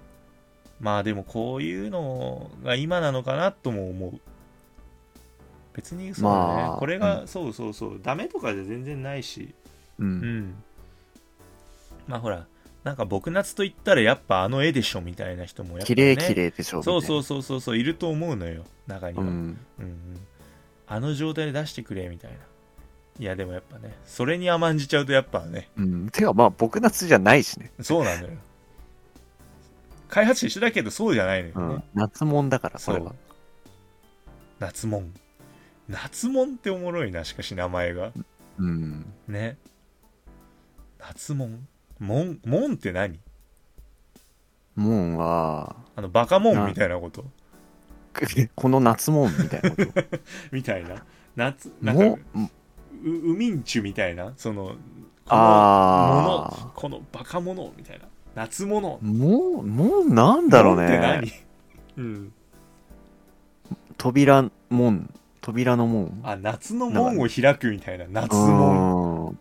うまあでもこういうのが今なのかなとも思う別にそうだね、まあこれが、うそうそうそうダメとかじゃ全然ないしう。うんんまあほらなんか僕夏と言ったらやっぱあの絵でしょみたいな人もやっぱ、綺ね、麗綺麗でしょ。そうう。そうそうそうそういると思うのよ中には、ううんん。うんあの状態で出してくれみたいな。いやでもやっぱねそれに甘んじちゃうとやっぱね。うん。てか、まあ、僕夏じゃないしね。そうなのよ。開発者一緒だけどそうじゃないのよね、うん。夏もんだから、それは。夏もん。夏もんっておもろいなしかし名前が。うん。ね。夏もん。もんもんって何？もんは、あのバカもんみたいなこと この夏もんみたいなこと。みたいな。夏なんかもうウミンチュみたいな？そのこのもあのこのバカ者みたいな。夏物もう、もうなんだろうね。何？うん。扉門、扉の門。あ夏の門を開くみたいな。夏門うん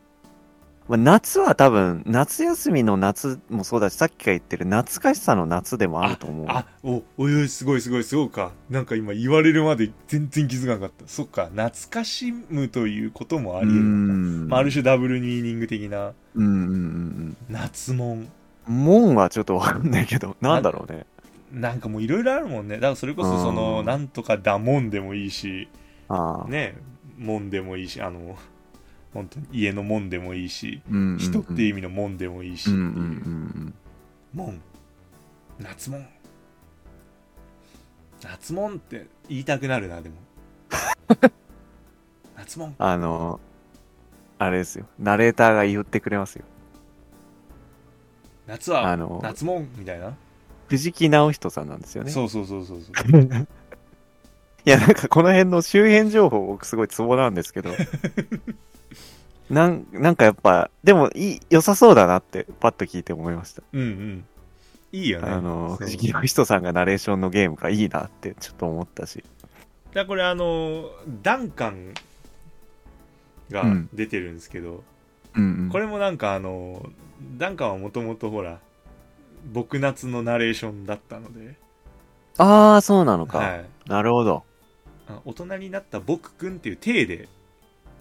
まあ、夏は多分、夏休みの夏もそうだし、さっきが言ってる懐かしさの夏でもあると思う。あおおすごいすごいそうかなんか今言われるまで全然気づかなかったそっか懐かしむということもありう得るのか、ん。まあ、ある種ダブルミーニング的なうんうんうん夏門うん。門はちょっとわかんないけど、なんだろうね。なんかもういろいろあるもんねだからそれこそそのうんなんとかだもんでもいいしああ。ね門でもいいしあの本当に家の門でもいいしうんうんうん。人っていう意味の門でもいいしっていう。うんうんうん門。夏門。夏門って言いたくなるなでも。夏門。あの、あれですよ。ナレーターが言ってくれますよ。夏はあの夏門みたいな？藤木直人さんなんですよね。そうそうそうそうそう。いや、なんかこの辺の周辺情報僕すごいツボなんですけど。なん、なんかやっぱ、でもいい、良さそうだなってパッと聞いて思いました。うんうんいいよねあの、藤木直人さんがナレーションのゲームがいいなってちょっと思ったし。だこれあのダンカンがうん出てるんですけど、うんうん。これもなんかあのダンカンはもともとほら僕夏のナレーションだったので、ああ、そうなのか。はい、なるほど。あ大人になった僕くんっていう体で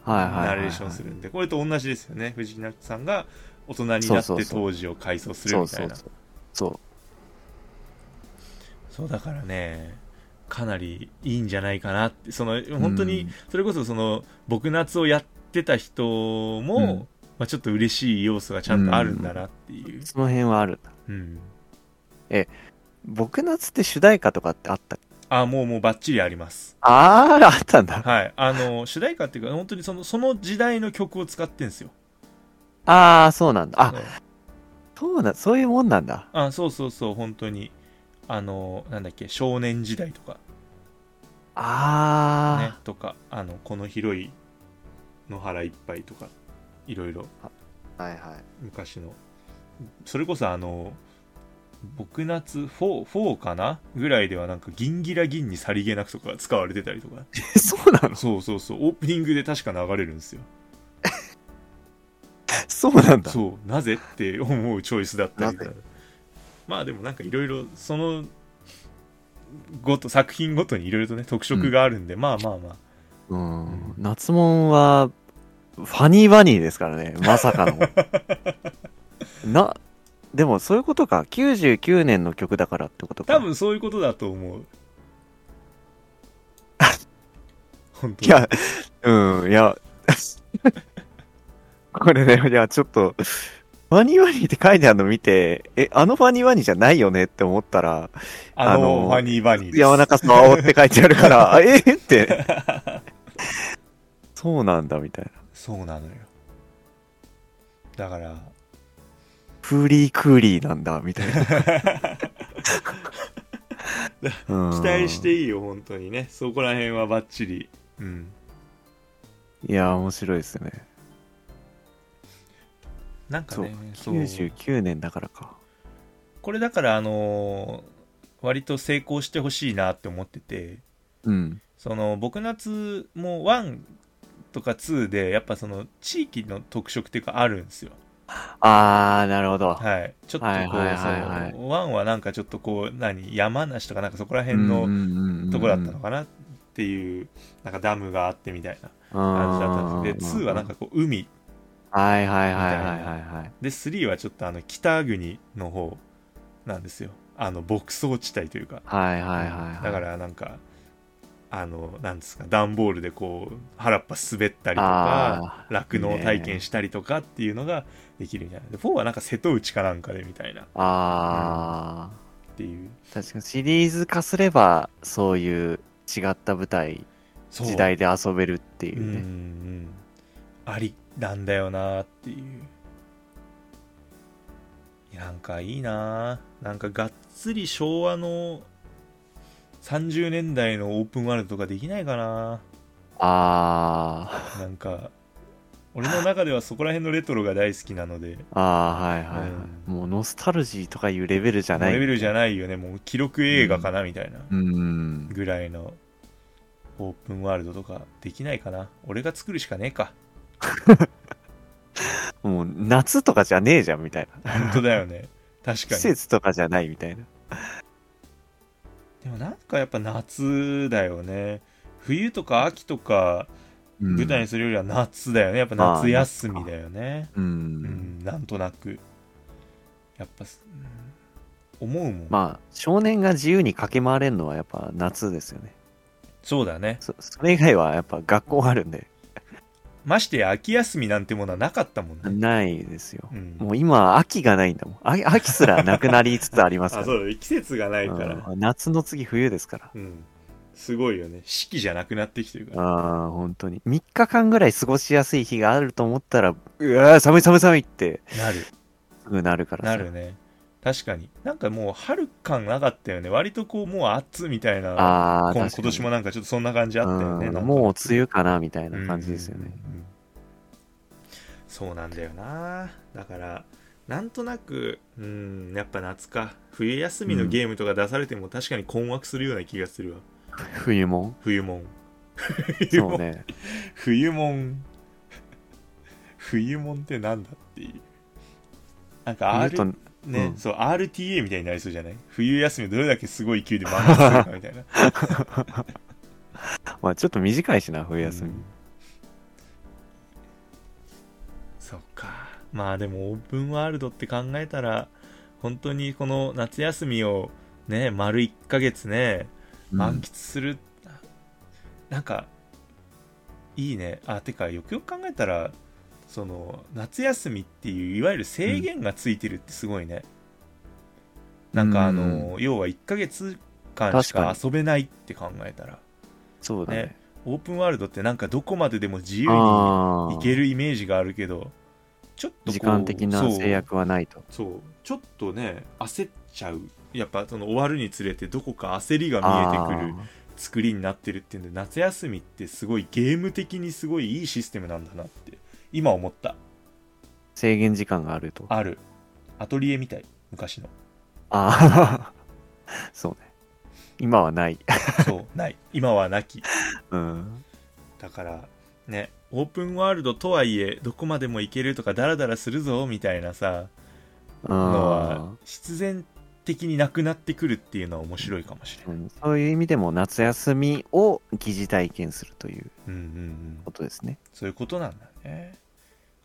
ナレーションするんで。これと同じですよね。藤木夏さんが大人になって当時を回想するみたいな。そうそう。そう。そう。だからねかなりいいんじゃないかなってその本当にそれこそその僕夏をやってた人も、う。んまあ、ちょっと嬉しい要素がちゃんとあるんだなっていう、その辺はある。う。ん僕夏って主題歌とかってあったあもうもうバッチリありますあー、あったんだ。はいあの主題歌っていうか本当にそのその時代の曲を使ってんですよあー、そうなんだ。あうん、そうだ、そういうもんなんだ。あそうそうそう本当にあのなんだっけ少年時代とかねあとかあのこの広い野原いっぱいとかいろいろー。はいはい。昔のそれこそあの僕夏 4, 4かな？ぐらいではなんか銀ギラ銀にさりげなくとか使われてたりとか。え、そうなの？そうそうそう。オープニングで確か流れるんですよ。そうなんだ。そう。なぜって思うチョイスだったりなぜ？まあでもなんかいろいろそのごと作品ごとにいろいろとね特色があるんで、まあまあまあ。うん。夏もんは、ファニーバニーですからね。まさかの。な、でもそういうことか。99年の曲だからってことか。多分そういうことだと思う 本当いや、うん、いや、これね、いや、ちょっと、ファニーワニーって書いてあるの見て、え、あのファニーワニーじゃないよねって思ったら、ああののファニーバニーです山中さんって書いてあるから、あ えーって。そうなんだ、みたいな。そうなのよだからフーリークーリーなんだ、みたいな。う ん期待していいよ本当にねそこら辺はバッチリうんいや、面白いですね。なんかね、そう99年だからか。これだからあのー割と成功してほしいなって思っててうん。その僕夏も1とか2でやっぱその地域の特色っていうかあるんですよあー、なるほど。はい。ちょっとこう、はいはいはいはい。その1はなんかちょっとこう何山梨とかなんかそこら辺のとこだったのかなっていうなんかダムがあってみたいな感じだったんですで2はなんかこう海。はいはいはいはいはいはい。で3はちょっとあの北国の方なんですよ。あの牧草地帯というか。はいはいはいはい。だからなんかあのなんですか段ボールでこう原っぱ滑ったりとか酪農体験したりとかっていうのができるんじゃな。いで4はなんか瀬戸内かなんかでみたいな。っあていう。ー、確かにシリーズ化すれば、そういう違った舞台、時代で遊べるっていううんうね。ん。ありなんだよなっていう。なんかいいな。なんかがっつり昭和の30年代のオープンワールドとかできないかなあなんか俺の中ではそこら辺のレトロが大好きなのでー、あー、はいはいはい。もうノスタルジーとかいうレベルじゃない。レベルじゃないよねもう記録映画かなみたいなうん。ぐらいのオープンワールドとかできないかな俺が作るしかねえか もう夏とかじゃねえじゃんみたいな。本当だよね確季かに節とかじゃないみたいな。でもなんかやっぱ夏だよね。冬とか秋とかうん。舞台にするよりは夏だよね。やっぱ夏休みだよね。う。うん。んなんとなく。やっぱ、うん思うもん、まあ、少年が自由に駆け回れるのはやっぱ夏ですよね。そうだね。そそれ以外はやっぱ学校あるんで、ましてや秋休みなんてものはなかったもんね、ないですよ。うん、もう今、秋がないんだもん。あ秋すらなくなりつつありますから。あそう季節がないからうん夏の次冬ですから。うんすごいよね四季じゃなくなってきてるからああ、本当に。3日間ぐらい過ごしやすい日があると思ったら、うわー寒い寒い寒いってなるすぐなるからさなるね確かに。なんかもう春感なかったよね。割とこうもう暑みたいなああ、今今年もなんかちょっとそんな感じあったよね。うもう梅雨かなみたいな感じですよね。うんうんうん。そうなんだよな。だからなんとなくうんやっぱ夏か。冬休みのゲームとか出されても確かに困惑するような気がするわ。冬も？冬もん。冬もん、そうね。冬もん。冬もんってなんだっていう。なんか R 冬とね、うん。そう RTA みたいになりそうじゃない？冬休みをどれだけすごい勢いで満喫するかみたいな。まあちょっと短いしな、冬休み。うん。そっか。まあでもオープンワールドって考えたら本当にこの夏休みをね丸1ヶ月ね満喫する、なんかいいね。あてかよくよく考えたらその夏休みっていういわゆる制限がついてるってすごいね、なんかあの、要は1ヶ月間しか遊べないって考えたら。そうだね。ね。オープンワールドってなんかどこまででも自由にあ行あ。けるイメージがあるけどちょっと時間的な制約はないと。そう。ちょっとね焦っちゃう。やっぱその終わるにつれてどこか焦りが見えてくる作りになってるっていうんで夏休みってすごいゲーム的にすごいいいシステムなんだなって今思った制限時間があると。ああるアトリエみたい昔のあー。そうね。今はない。そうない今はなきうん。だからねオープンワールドとはいえどこまでも行けるとかダラダラするぞみたいなさのはあ必然的になくなってくるっていうのは面白いかもしれない、ーうんそういう意味でも夏休みを疑似体験するといううんうんうんことですね。そういうことなんだね。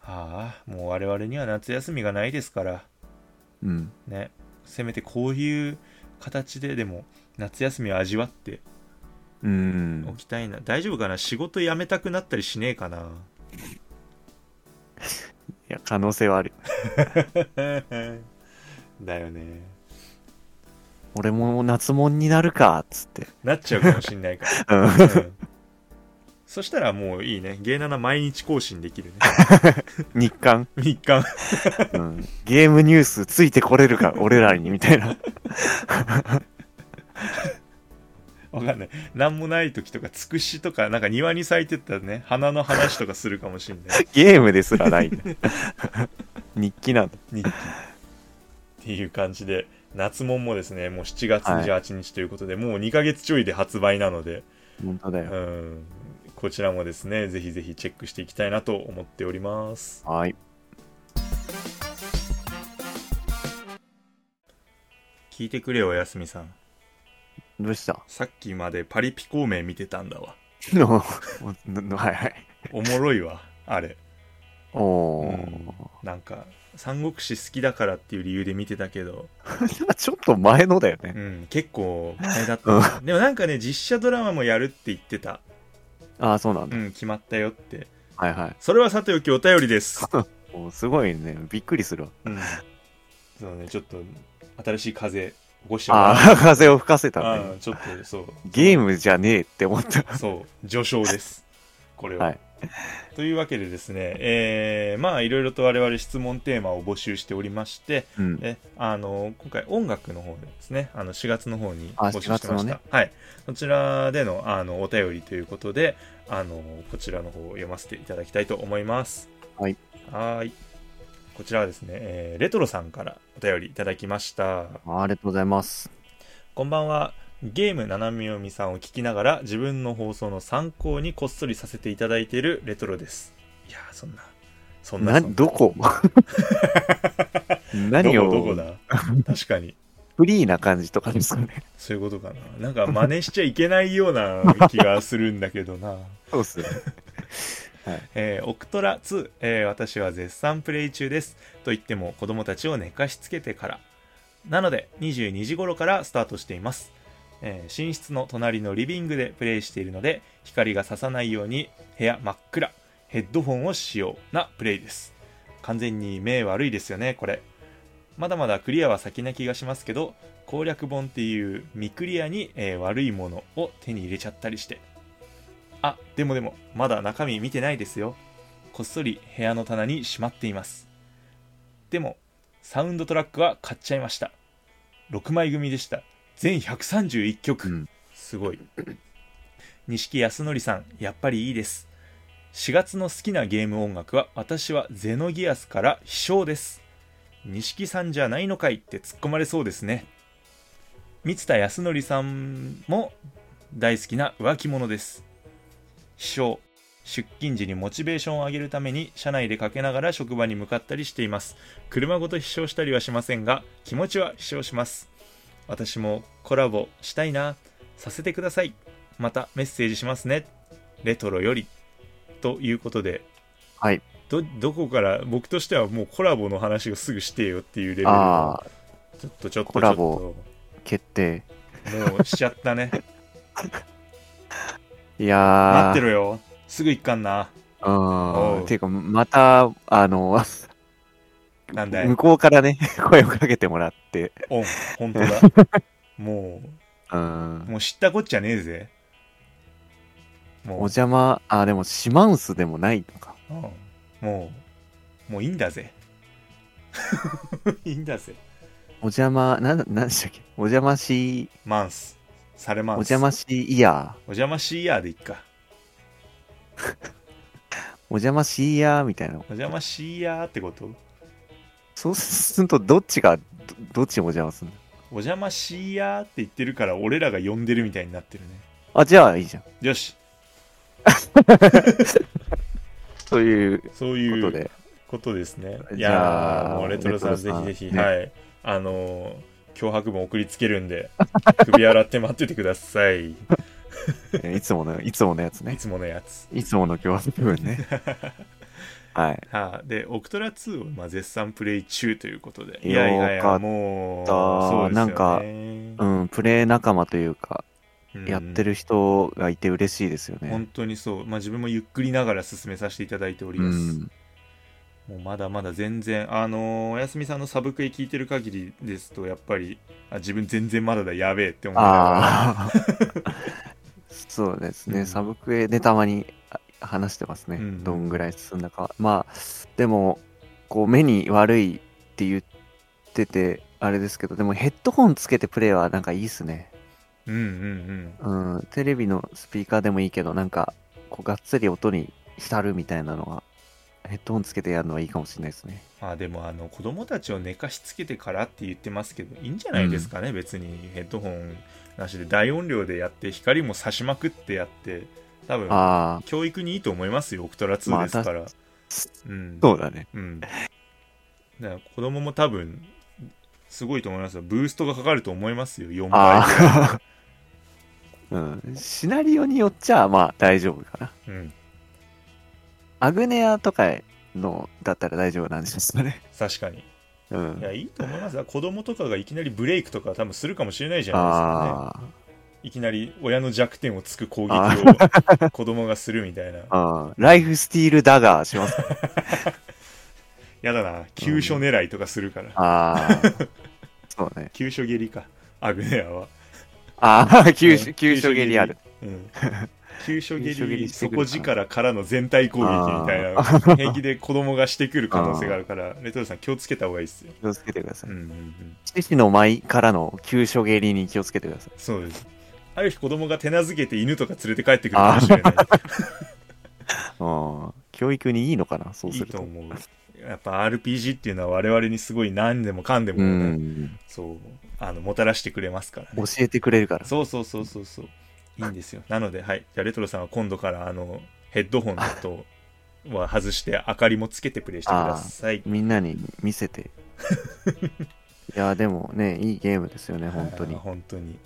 はあもう我々には夏休みがないですから。うん。ね。せめてこういう形ででも夏休みを味わってうん。お。きたいな、大丈夫かな？仕事辞めたくなったりしねえかな？いや、可能性はある。だよね。俺も夏もんになるか、っつって。なっちゃうかもしんないから。うん。うんそしたらもういいね。芸7毎日更新できるね。日刊、日刊。うん、ゲームニュースついてこれるか、俺らに、みたいな。わかんない。なんもない時とか、つくしとか、なんか庭に咲いてたね、花の話とかするかもしんない。ゲームですらない。日記なんだ。日記。っていう感じで、夏もんもですね、もう7月28日ということで、もう2ヶ月ちょいで発売なので、本当だよ。うん、こちらもですね、ぜひぜひチェックしていきたいなと思っております。はい。聞いてくれよ、おやすみさん。どうした？さっきまでパリピ孔明見てたんだわ。はいはい。おもろいわ、あれ。おー。うんなんか、三国志好きだからっていう理由で見てたけど、ちょっと前のだよね。うん、結構前だった。でもなんかね、実写ドラマもやるって言ってた。ああ、そうなんだ。うん、決まったよって。はいはい。それはさておきお便りです。おすごいね。びっくりするわ。うん。そうね、ちょっと、新しい風起こしてもらああ、風を吹かせたあね。ーちょっと、そう。ゲームじゃねえって思った。そう、序章です。これは。はい というわけでですね、えー、まあ、いろいろと我々質問テーマを募集しておりまして、うん。えあの今回音楽の方でですねあの4月の方にあ募集してました、4月のね。はい。そちらでのあのお便りということであのこちらの方を読ませていただきたいと思います。はい。はーい。こちらはですね、えーレトロさんからお便りいただきました。あありがとうございます。こんばんはゲームななみよみさんを聞きながら自分の放送の参考にこっそりさせていただいているレトロですいやーそんなそんなな、どこ？何を？どこだ？確かにフリーな感じとかですかね。そういうことかな。なんか真似しちゃいけないような気がするんだけどな。そうっすね。えーオクトラ2、えー私は絶賛プレイ中です。と言っても子供たちを寝かしつけてから。なので22時頃からスタートしています。えー寝室の隣のリビングでプレイしているので光が差さないように部屋真っ暗、ヘッドホンを使用なプレイです。完全に目悪いですよね、これ。まだまだクリアは先な気がしますけど、攻略本っていう未クリアに、えー悪いものを手に入れちゃったりして。あ、でもでも、まだ中身見てないですよ。こっそり部屋の棚にしまっています。でも、サウンドトラックは買っちゃいました。6枚組でした。全131曲。うんすごい。錦安則さん、やっぱりいいです。4月の好きなゲーム音楽は、私はゼノギアスから飛翔です。錦さんじゃないのかいって突っ込まれそうですね。三田康則さんも大好きな浮気者です。飛翔。出勤時にモチベーションを上げるために車内でかけながら職場に向かったりしています。車ごと飛翔したりはしませんが、気持ちは飛翔します。私もコラボしたいな。させてください。またメッセージしますね。レトロより。ということで、はい。どどこから僕としてはもうコラボの話をすぐしてよっていうレベルああ、ちょっとちょっとコラボ決定。ちょっともうしちゃったね いやー。待ってろよすぐ行かんなうん。ていうか、また、あの、なんだい？向こうからね、声をかけてもらって、オン本当だ。もうん。う。もう知ったこっちゃねえぜ。もう。お邪魔、あ、でも、シマウスでもないのか。うん。もうもういいんだぜ。いいんだぜ。お邪魔、なんだ、なんでしたっけ？お邪魔し、マンス。サレマおンス。邪魔しイヤお邪魔しいやでいっか。ー。お邪魔しイヤーみたいな。お邪魔しいやってこと？そうすると、どっちが、どどっちにお邪魔するの？お邪魔しいやって言ってるから俺らが呼んでるみたいになってるねあ、じゃあいいじゃん。よし というそういうことで。ことですね。いじゃやー、あもうレトロさんレトロさんぜひぜひ、ねはい。あのー、脅迫文送りつけるんで、首洗って待っててください。いいつもの、いつものやつね。つものやつ。いつもの今日部分ね。はい。はあ、で、オクトラ2を、まあ、絶賛プレイ中ということで。いやいやいや、もう、そうですよね。なんかうん、プレイ仲間というか、うんやってる人がいて嬉しいですよね。本当にそう。まあ、自分もゆっくりながら進めさせていただいておりうます。ん。もうまだまだ全然、あのーおやすみさんのサブクエ聞いてる限りですと、やっぱり、あ自分全然まだだ、やべえって思いながら。ああ。そうですね、うんサブクエでたまにあ話してますね、うんどんぐらい進んだか。まあ、でも、こう、目に悪いって言ってて、あれですけど、でもヘッドホンつけてプレイはなんかいいっすね。うんうんうん。うん、テレビのスピーカーでもいいけど、なんか、こう、がっつり音に浸るみたいなのは、ヘッドホンつけてやるのはいいかもしれないですね。まあでもあの子供たちを寝かしつけてからって言ってますけどいいんじゃないですかね、別にヘッドホンなしで大音量でやって光も差しまくってやって多分教育にいいと思いますよオクトラ2ですから、まうんそうだね。うんだから子供も多分すごいと思いますよブーストがかかると思いますよ4倍。うん。シナリオによっちゃ、まあ大丈夫かな。うんアグネアとかのだったら大丈夫なんですかね。確かにうんい。やいいと思いますよ子供とかがいきなりブレイクとか多分するかもしれないじゃないですかねあいきなり親の弱点をつく攻撃あを 子供がするみたいな。あ、ああライフスティールダガーします。やだな。急所狙いとかするから、ああ。そうね。急所蹴りか。アグネアは、ああ、急所、うん。急所蹴りある。うん、急所蹴り底力からの全体攻撃みたいな。あ平気で子供がしてくる可能性があるから。レトロさん気をつけた方がいいっすよ、気をつけてください。うんうんうん、獅子の舞からの急所蹴りに気をつけてください。そうですある日子供が手なずけて犬とか連れて帰ってくるかもしれないうん。教育にいいのかな、そういすると。いと思うやっぱ RPG っていうのは我々にすごい何でもかんでもうね、ん。そうあのもたらしてくれますからね教えてくれるから。そうそうそうそうそう。いいんですよ。なので、はい。じゃあ、レトロさんは今度から、あの、ヘッドホンとは外して、明かりもつけてプレイしてください。みんなに見せて。いや、でもね、いいゲームですよね、本当に。本当に。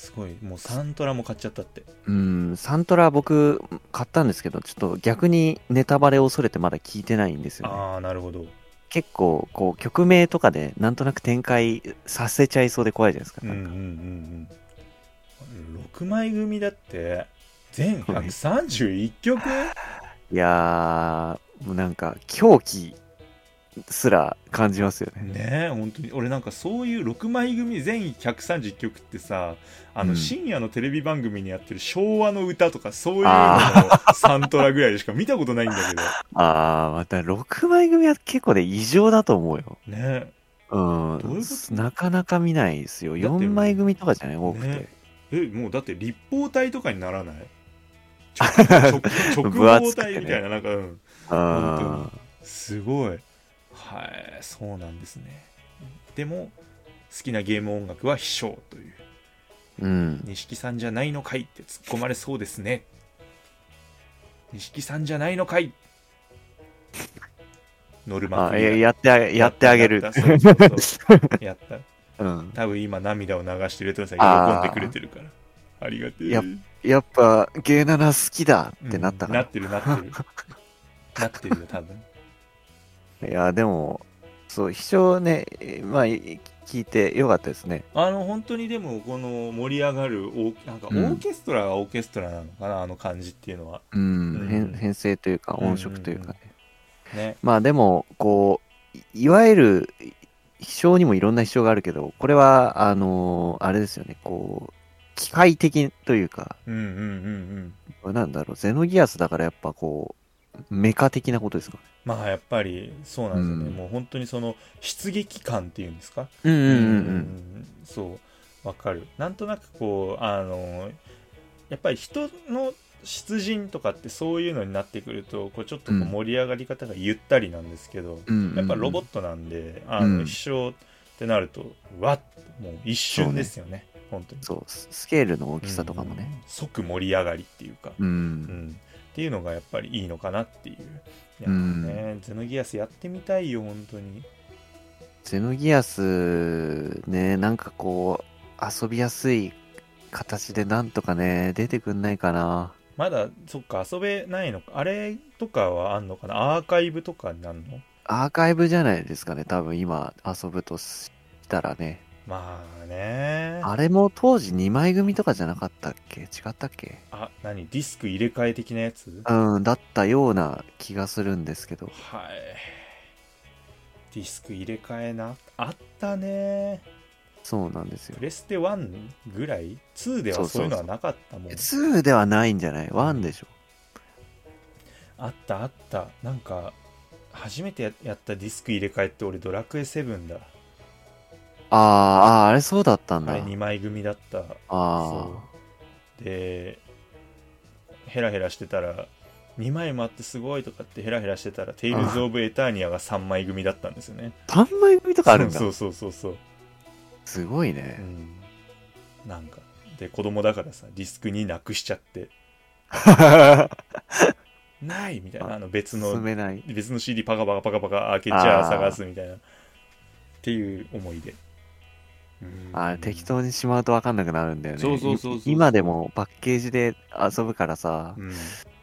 すごい。もうサントラも買っちゃったって。うん、サントラ僕買ったんですけど、ちょっと逆にネタバレを恐れてまだ聞いてないんですよね。ああ、なるほど。結構、こう、曲名とかでなんとなく展開させちゃいそうで怖いじゃないですか。うんうんなんかうんうん。6枚組だって、全131曲？いやー、もうなんか狂気すら感じますよね。ねえ本当に。俺なんかそういう6枚組全130曲ってさあのうん。深夜のテレビ番組にやってる昭和の歌とかそういうののあサントラぐらいでしか見たことないんだけど。あー、また6枚組は結構で異常だと思うよ。ね。うん。どういうこ。なかなか見ないですよ。だって4枚組とかじゃない？多くて。ね。えもうだって立方体とかにならない？直直直方体みたいななんか、うん、あすごいはい。そうなんですね。でも好きなゲーム音楽は飛翔という。ーうん。錦さんじゃないのかいって突っ込まれそうですね。錦さんじゃないのかい。ノルマあクリアややってあげやってあげる。や。ったそうそうそう やった。うん。多分今涙を流してレトロさん喜んでくれてるから。ありがてえ。ややっぱ、ゲーナナ好きだってなったかうんなら。ってるなってる。なってる よ多分いや、でも、そう、秘書ね、えまあ、い聞いてよかったですね。あの本当にでもこの盛り上がるおなんかオうん。ーケストラがオーケストラなのかな、あの感じっていうのは。うん、うん。編編成というか音色というかね。ね。まあでも、こう、いいわゆる、秘書にもいろんな秘書があるけど、これは、あのーあれですよね、こう、機械的というか、うんうんうんうん。なんだろう、ゼノギアスだからやっぱこう、メカ的なことですか？ね。まあやっぱりそうなんですよね、うん。もう本当にその出撃感っていうんですか？うんうんうんうん。んそうわかる。なんとなくこうあのやっぱり人の出陣とかってそういうのになってくるとこうちょっとこううん盛り上がり方がゆったりなんですけど、うんうんうん。やっぱロボットなんであうん。の飛翔ってなるとわっともう一瞬ですよね。本当に。そう、ススケールの大きさとかもね。うん。即盛り上がりっていうか、うん。うんっていうのがやっぱりいいのかなっていう。ね、ゼノギアスやってみたいよ本当に。ゼノギアス、ね、なんかこう、遊びやすい形でなんとかね、出てくんないかな。まだそっか遊べないのか。あれとかはあんのかな？アーカイブとかになるの？アーカイブじゃないですかね、多分今遊ぶとしたらね。まあね。ああれも当時2枚組とかじゃなかったっけ？違ったっけ？何？ディスク入れ替え的なやつ？うん、だったような気がするんですけど。はい。ディスク入れ替えなあったね。そうなんですよ。プ。レステ1ぐらい？2ではそういうのはなかったもん。2ではないんじゃない ?1 でしょ。あったあった。なんか初めてややったディスク入れ替えって俺ドラクエ7だあーあー、あれそうだったんだ。あれ2枚組だった。あそう。でヘラヘラしてたら2枚もあってすごいとかってヘラヘラしてたらテイルズ・オブ・エターニアが3枚組だったんですよね。あ。3枚組とかあるんだ。そうそうそうそうすごいううね。ん。なんか。で子供だからさディスクになくしちゃって。ないみたいな。あの別の進めない。別の CD パカパカパカパカ開けちゃ探すみたいな。っていう思い出うんあ適当にしまうと分かんなくなるんだよね。そうそうそう今でもパッケージで遊ぶからさ、うん。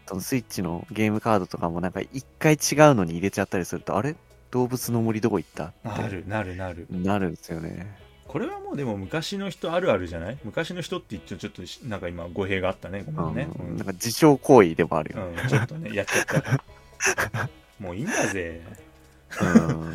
そのスイッチのゲームカードとかもなんか一回違うのに入れちゃったりすると、あれ？動物の森どこ行った？なるなるなる。なるんですよね。これはもうでも昔の人あるあるじゃない？昔の人って言っちゃちょっとしなんか今語弊があったね。ごめんね、ううん。んなんか自傷行為でもあるよ。うんちょっとねやっちゃった。もういいんだぜ、うん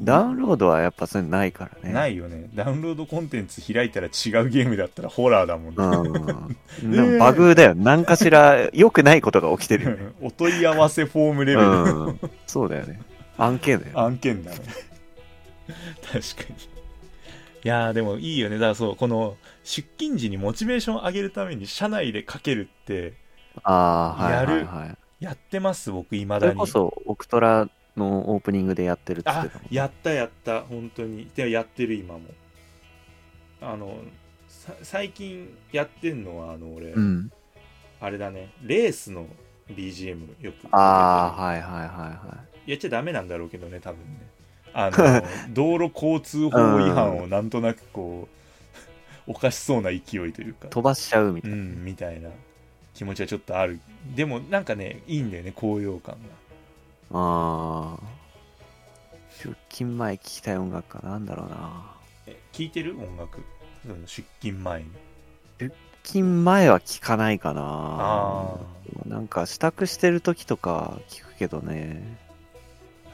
ダウンロードはやっぱそういうのないからね。。ないいよねダウンロードコンテンツ開いたら違うゲームだったらホラーだもんね、うん。でもバグだよ。何かしら良くないことが起きてるよね。お問い合わせフォームレベルのうん。そうだよね。案件だよ。案件だね確かにいやーでもいいよねだからそうこの出勤時にモチベーション上げるために社内でかけるってああ、はいはいやるはい。やってます僕いまそだにれこそ、オクトラのオープニングでやってるっっあてたもんやったやった。本当に。でやってる今も。あのさ最近やってんのはあの俺、うん。あれだね。レースの BGM よく。ああ、はいはいはいはやっちゃダメなんだろうけどね多分ね。あの 道路交通法違反をなんとなくこうおかしそうな勢いというか。い。飛ばしちゃうみたういな。んみたいな気持ちはちょっとある。でもなんかねいいんだよね高揚感がああ。出勤前聞きたい音楽かなんだろうな。え聞いてる？音楽？出勤前に出勤前は聞かないかな。あなんか支度してる時とか聞くけどね。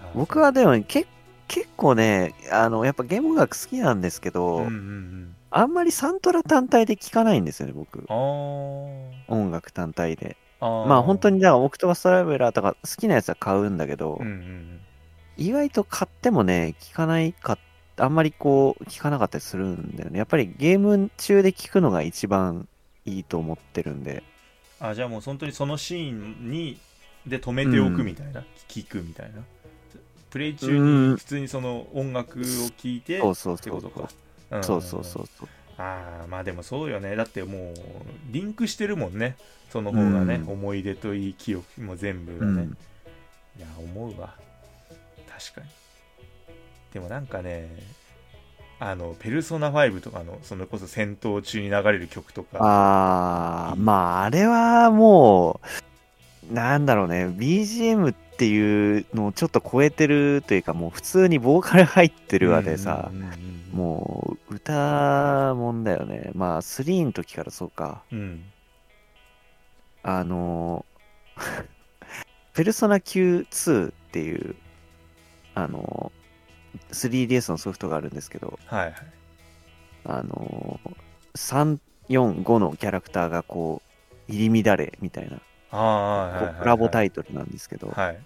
あ僕はでもけ結構ね、あの、やっぱゲーム音楽好きなんですけど、うんうんうんあんまりサントラ単体で聞かないんですよね、僕。音楽単体で。あーまあ本当に、だからオクトバストラベラーとか好きなやつは買うんだけど、うんうん意外と買ってもね、聞かないか、あんまりこう、聞かなかったりするんだよね。やっぱりゲーム中で聞くのが一番いいと思ってるんで。うんあじゃあもう本当にそのシーンにで止めておくみたいな、聞くみたいなプレイ中うんに普通にその音楽を聞いてそうそうそうそうことか。んそうそうそうそう。ああまあでもそうよね。だってもうリンクしてるもんね。その方がね、うん。思い出といい記憶も全部がね、うん。いや思うわ。確かに。でもなんかねあのペルソナ5とかのそれこそ戦闘中に流れる曲とか。ああ、まああれはもう、なんだろうね、BGM っていうのをちょっと超えてるというか、もう普通にボーカル入ってるわでさ。もう歌もんだよね。まあ、3の時からそうか。うん。あのー、ペルソナ Q2 っていう、あのー、3DS のソフトがあるんですけど、はいはい。あのー、3、4、5のキャラクターがこう、入り乱れみたいな、あコラボタイトルなんですけど、はい。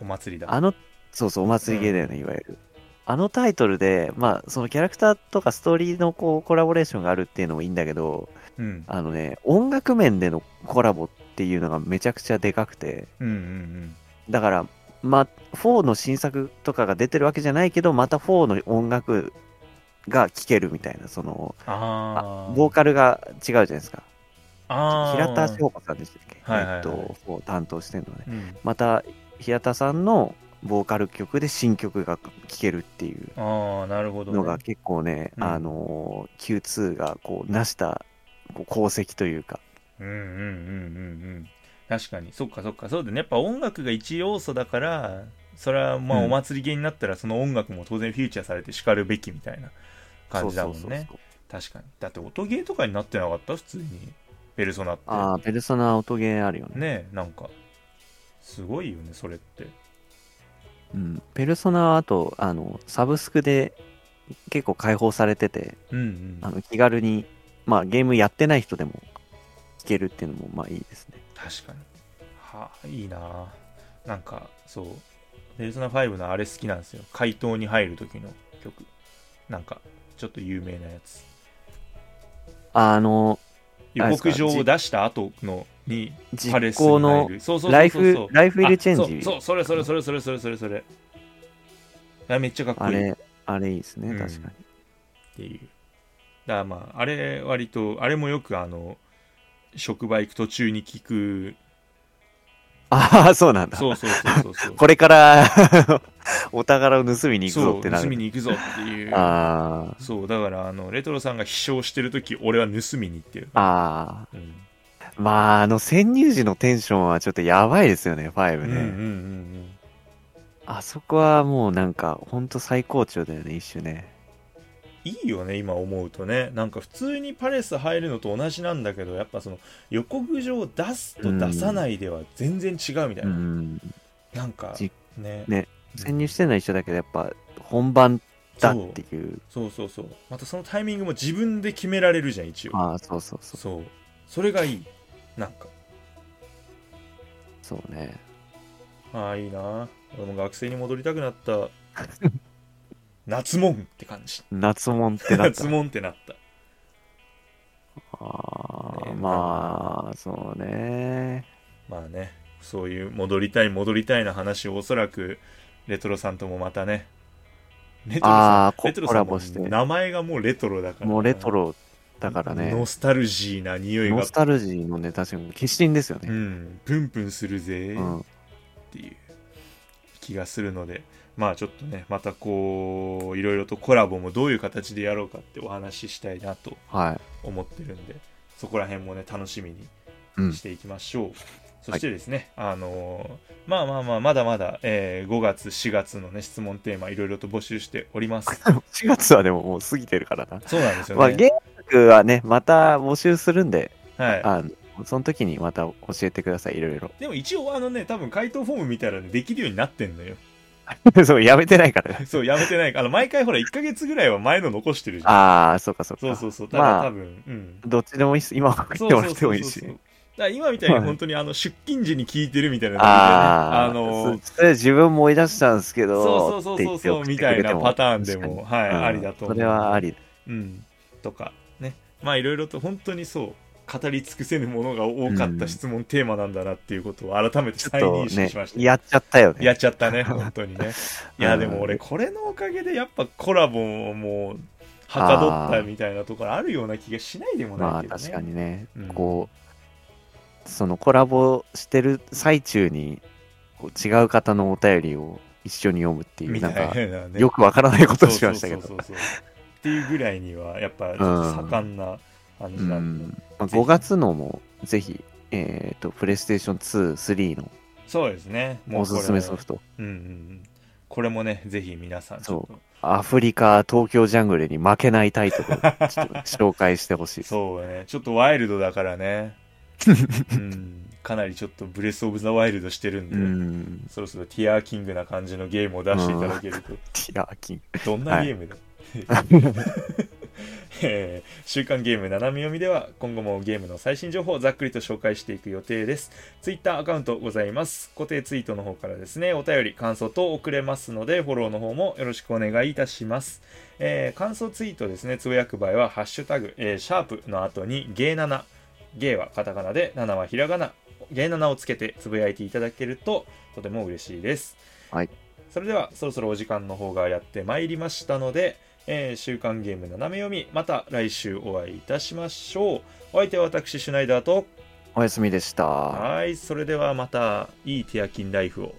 お祭りだ。あの、そうそう、お祭りゲーだよね、いわゆる。あのタイトルで、まあ、そのキャラクターとかストーリーのこうコラボレーションがあるっていうのもいいんだけど、うん。あのね、音楽面でのコラボっていうのがめちゃくちゃでかくて、うんうんだから、まあ、4の新作とかが出てるわけじゃないけど、また4の音楽が聴けるみたいな、その、ボーカルが違うじゃないですか。平田翔子さんでしたっけ、はいはいはい。えっと、4担当してるのね。うん。また、平田さんのボーカル曲で新曲が聴けるっていうああなるほど、ね、のが結構ね、うん。あのー Q2 がこう成したこう功績というか、うんうんうんうんうん。確かに。そっかそっか。そうだね。やっぱ音楽が一要素だからそれはまあうん。お祭り芸になったらその音楽も当然フューチャーされてしかるべきみたいな感じだもんね。確かに。だって音ゲーとかになってなかった？普通にペルソナって。ああ、ペルソナ音ゲーあるよね。ねえなんか。すごいよねそれって。うん。ペルソナはあと、あの、サブスクで結構開放されてて、うんうん。あの気軽に、まあゲームやってない人でも聴けるっていうのもまあいいですね。確かに。はあいいななんかそう。ペルソナ5のあれ好きなんですよ。怪盗に入る時の曲。なんかちょっと有名なやつ。あの、予告状を出した後のにパレ実行のライフ、ライフイルチェンジ？あそうそれそれそれそれそれそれ。それあめっちゃかっこいい。っあれ、あれいいですね、うん。確かに。ていう。だからまああれ割とあれもよくあの職場行く途中に聞く。ああ、そうなんだ。そうそうそうそうそう。これから お宝を盗みに行くぞってなる。盗みに行くぞっていうああ、そうだからあのレトロさんが飛翔してる時俺は盗みに行ってるああ。うんまあ、あの、潜入時のテンションはちょっとやばいですよね、5ね。うんうんうんうんあそこはもうなんか、ほんと最高潮だよね、一種ね。いいよね今思うとねなんか普通にパレス入るのと同じなんだけどやっぱその予告状を出すと出さないでは全然違うみたいうな、ん。なんかじねね潜入してるのは一緒だけど、やっぱ、本番だっていう。そう。そうそうまたそのタイミングも自分で決められるじゃん一応。ああ、そうそうそう。そう。それがいい。なんか。そうね。ああいいな。俺も学生に戻りたくなった。夏もんって感じ。夏もんってなった。夏。もんってなった。ああ、ねまあ、そうね。まあねそういう戻りたい戻りたいな話をおそらくレトロさんともまたねレトロさんレトロさんもラボして。名前がもうレトロだからもうレトロだからね。ノスタルジーな匂いがノスタルジーのね、確かに、決心ですようね。んプンプンするぜうん。っていう気がするのでまあちょっとねまたこういろいろとコラボもどういう形でやろうかってお話ししたいなとはい。思ってるんでそこら辺もね楽しみにうんしていきましょう、そしてですね、あのーまあまあまあまだまだ、えー5月4月のね質問テーマいろいろと募集しております 4月はでももう過ぎてるからな。そうなんですよまあ、ね、ゲームはね、また募集するんで、はいあのその時にまた教えてください、いろいろ。でも一応あのね多分回答フォーム見たら、ね、できるようになってんのよ そう、やめてないから。そうやめてないあの毎回ほら1ヶ月ぐらいは前の残してるじゃんああ、そうかそうか。そうそうそうだからまあ多分、うんどっちでもいいっす。今送ってもらってもいいし。だから今みたいに本当にあの出勤時に聞いてるみたいなああ、あのー自分も追い出したんですけそうど、そうって言ってそうそうみたいなパターンでも、はい、うんありだと思う。それはあり。うん。とか、ね。まあいろいろと本当にそう、語り尽くせぬものが多かった質問テーマなんだなっていうことを改めて再認識しました。、やっちゃったよね。やっちゃったね、本当にね。いや、うんでも俺、これのおかげでやっぱコラボもはかどったみたいなところあるような気がしないでもまあないけどね。確かにね、うんこう、そのコラボしてる最中に、こう違う方のお便りを一緒に読むっていう、なんか。よくわからないことをしましたけど。そうそうそうそうっていうぐらいには、やっぱちょっと盛んな感じうなんで。んまあ、5月のもぜひえっ、と、プレイステーション2、3のそうですねもうおすすめソトフト。うんうんうんこれもねぜひ皆さんちょっとアフリカ、東京ジャングルに負けないタイトルをちょっと紹介してほしい。そうねちょっとワイルドだからねうん。かなりちょっとブレス・オブ・ザ・ワイルドしてるんで、うん。そろそろティアーキングな感じのゲームを出していただけると、ティアーキン。どんなゲームだ、えー週刊ゲーム斜め読みでは今後もゲームの最新情報をざっくりと紹介していく予定です。ツイッターアカウントございます。固定ツイートの方からですねお便り感想等送れますのでフォローの方もよろしくお願いいたします、えー感想ツイートですねつぶやく場合はハッシュタグ、えーシャープの後にゲー7ゲーはカタカナで7はひらがな。ゲー7をつけてつぶやいていただけるととても嬉しいです。はい。それではそろそろお時間の方がやってまいりましたので、えー週刊ゲーム斜め読みまた来週お会いいたしましょう。お相手は私シュナイダーと。おやすみでした。はいそれではまたいいティアキンライフを